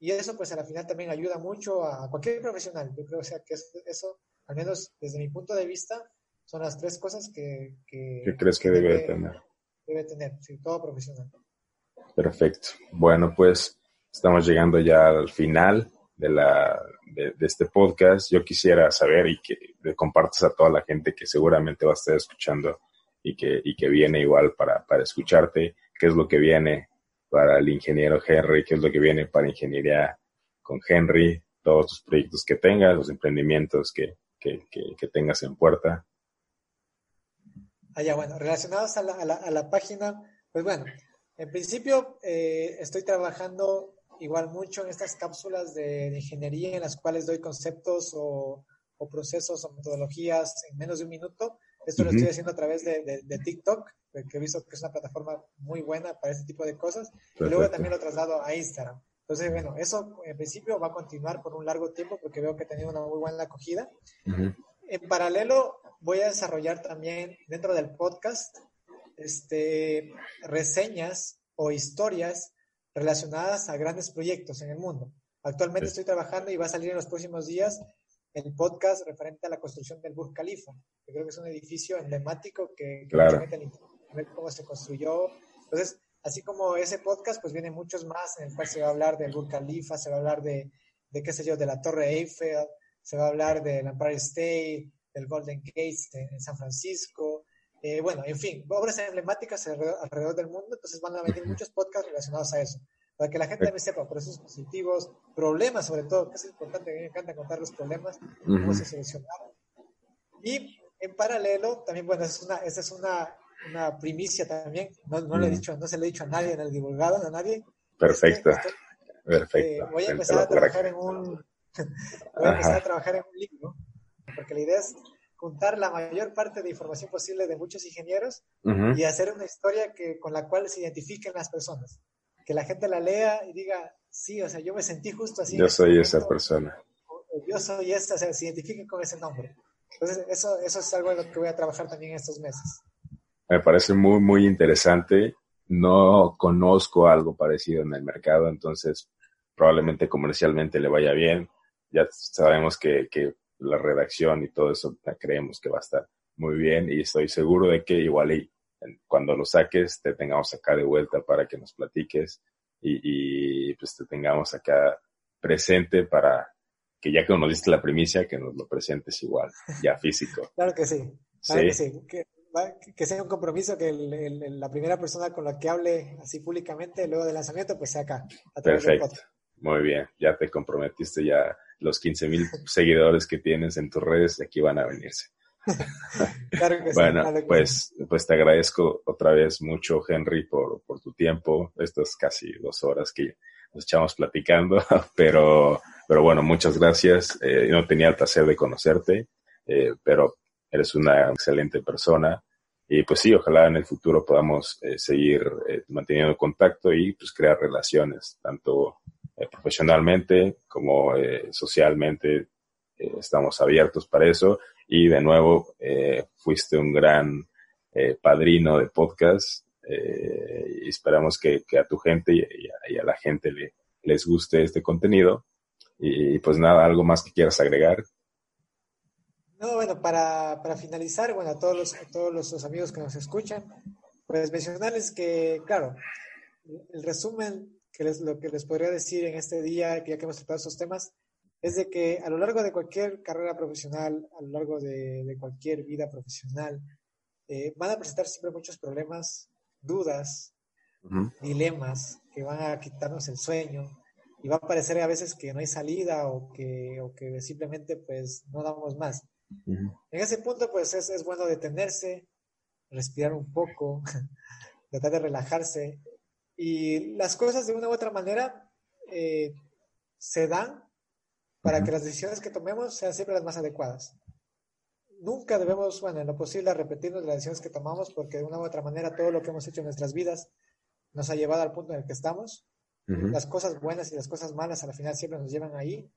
B: Y eso pues a la final también ayuda mucho a cualquier profesional. Yo creo sea, que eso, al menos desde mi punto de vista, son las tres cosas que... que
A: ¿Qué crees que debe, tener?
B: Debe tener, sí, todo profesional.
A: Perfecto. Bueno, pues estamos llegando ya al final de, la, de, este podcast. Yo quisiera saber y que compartas a toda la gente que seguramente va a estar escuchando y que, y que viene igual para, para escucharte, qué es lo que viene para el ingeniero Henry, qué es lo que viene para ingeniería con Henry, todos tus proyectos que tengas, los emprendimientos que, que, que, tengas en puerta.
B: Ah, ya, bueno, relacionados a la, a la, página, pues bueno, en principio eh, estoy trabajando igual mucho en estas cápsulas de, ingeniería en las cuales doy conceptos o, procesos o metodologías en menos de un minuto. Esto lo estoy haciendo a través de, de, TikTok, que he visto que es una plataforma muy buena para este tipo de cosas. Y luego también lo traslado a Instagram. Entonces, bueno, eso en principio va a continuar por un largo tiempo porque veo que ha tenido una muy buena acogida. En paralelo, voy a desarrollar también dentro del podcast este, reseñas o historias relacionadas a grandes proyectos en el mundo. Actualmente estoy trabajando y va a salir en los próximos días el podcast referente a la construcción del Burj Khalifa, que creo que es un edificio emblemático que, que
A: claro.
B: ver cómo se construyó. Entonces, así como ese podcast, pues vienen muchos más en el cual se va a hablar del Burj Khalifa, se va a hablar de, de qué sé yo, de la Torre Eiffel, se va a hablar del Empire State, del Golden Gate en San Francisco, eh, bueno, en fin, obras emblemáticas alrededor, del mundo, entonces van a venir muchos podcasts relacionados a eso, para que la gente me sepa procesos positivos, problemas sobre todo, que es importante, a mí me encanta contar los problemas, cómo se solucionaron. Y en paralelo, también, bueno, esa es una, esa es una, una primicia también, no, no, le he dicho, no se le he dicho a nadie en el divulgado, a nadie.
A: Perfecto, perfecto.
B: Eh, voy a empezar a trabajar en un, voy a empezar a trabajar en un libro, porque la idea es juntar la mayor parte de información posible de muchos ingenieros y hacer una historia que, con la cual se identifiquen las personas. Que la gente la lea y diga, sí, o sea, yo me sentí justo así.
A: Yo soy esa persona.
B: yo soy esa, o sea, se identifiquen con ese nombre. Entonces, eso, eso es algo en lo que voy a trabajar también estos meses.
A: Me parece muy, muy interesante. No conozco algo parecido en el mercado, entonces probablemente comercialmente le vaya bien. Ya sabemos que, que la redacción y todo eso creemos que va a estar muy bien y estoy seguro de que igual y cuando lo saques te tengamos acá de vuelta para que nos platiques y, pues te tengamos acá presente para que ya que nos diste la primicia, que nos lo presentes igual, ya físico.
B: claro que sí, claro que sí. Que, sea un compromiso que la primera persona con la que hable así públicamente luego del lanzamiento, pues sea acá.
A: Perfecto. Muy bien, ya te comprometiste, ya los 15 mil seguidores que tienes en tus redes, aquí van a venirse.
B: claro que
A: bueno, pues, pues te agradezco otra vez mucho, Henry, por, por tu tiempo. Estas casi dos horas que nos echamos platicando, pero, pero bueno, muchas gracias. Eh, no tenía el placer de conocerte, eh, pero eres una excelente persona. Y pues sí, ojalá en el futuro podamos eh, seguir eh, manteniendo contacto y pues crear relaciones, tanto eh, profesionalmente como socialmente. Estamos abiertos para eso. Y de nuevo, fuiste un gran padrino de podcast. y esperamos que, a tu gente y, a, la gente le, les guste este contenido. Y pues nada, algo más que quieras agregar.
B: No, bueno, para, para finalizar, bueno, a todos los, a todos los amigos que nos escuchan, pues mencionarles que, claro, el resumen que les, lo que les podría decir en este día, ya que hemos tratado esos temas, es de que a lo largo de cualquier carrera profesional, a lo largo de, cualquier vida profesional, eh, van a presentar siempre muchos problemas, dudas, dilemas que van a quitarnos el sueño y va a parecer a veces que no hay salida o que, o que simplemente pues no damos más. En ese punto pues es, es bueno detenerse, respirar un poco, tratar de relajarse y las cosas de una u otra manera eh, se dan para que las decisiones que tomemos sean siempre las más adecuadas. Nunca debemos, bueno, en lo posible, repetirnos las decisiones que tomamos porque de una u otra manera todo lo que hemos hecho en nuestras vidas nos ha llevado al punto en el que estamos. Las cosas buenas y las cosas malas al final siempre nos llevan ahí.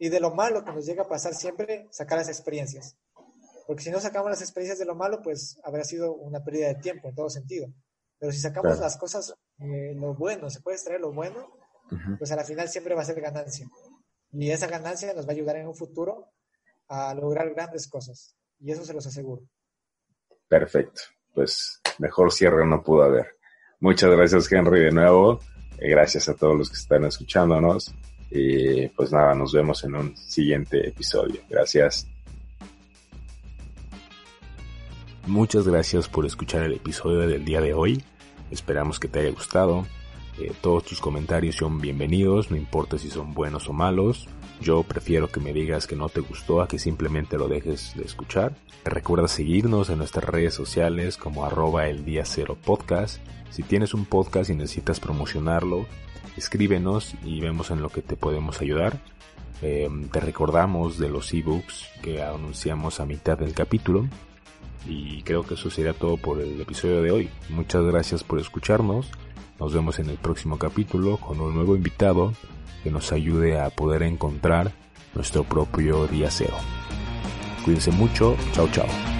B: Y de lo malo que nos llega a pasar siempre, sacar las experiencias. Porque si no sacamos las experiencias de lo malo, pues habrá sido una pérdida de tiempo en todo sentido. Pero si sacamos las cosas, eh, lo bueno, se puede extraer lo bueno, pues a la final siempre va a ser ganancia. Y esa ganancia nos va a ayudar en un futuro a lograr grandes cosas. Y eso se los aseguro.
A: Perfecto. Pues mejor cierre no pudo haber. Muchas gracias, Henry, de nuevo. Eh, gracias a todos los que están escuchándonos. Y pues nada, nos vemos en un siguiente episodio. Gracias. Muchas gracias por escuchar el episodio del día de hoy. Esperamos que te haya gustado. Eh, todos tus comentarios son bienvenidos, no importa si son buenos o malos. Yo prefiero que me digas que no te gustó a que simplemente lo dejes de escuchar. Recuerda seguirnos en nuestras redes sociales como arroba el día cero podcast. Si tienes un podcast y necesitas promocionarlo, escríbenos y vemos en lo que te podemos ayudar. Em, te recordamos de los ebooks que anunciamos a mitad del capítulo. Y creo que eso sería todo por el episodio de hoy. Muchas gracias por escucharnos. Nos vemos en el próximo capítulo con un nuevo invitado que nos ayude a poder encontrar nuestro propio día cero. Cuídense mucho. Chao, chao.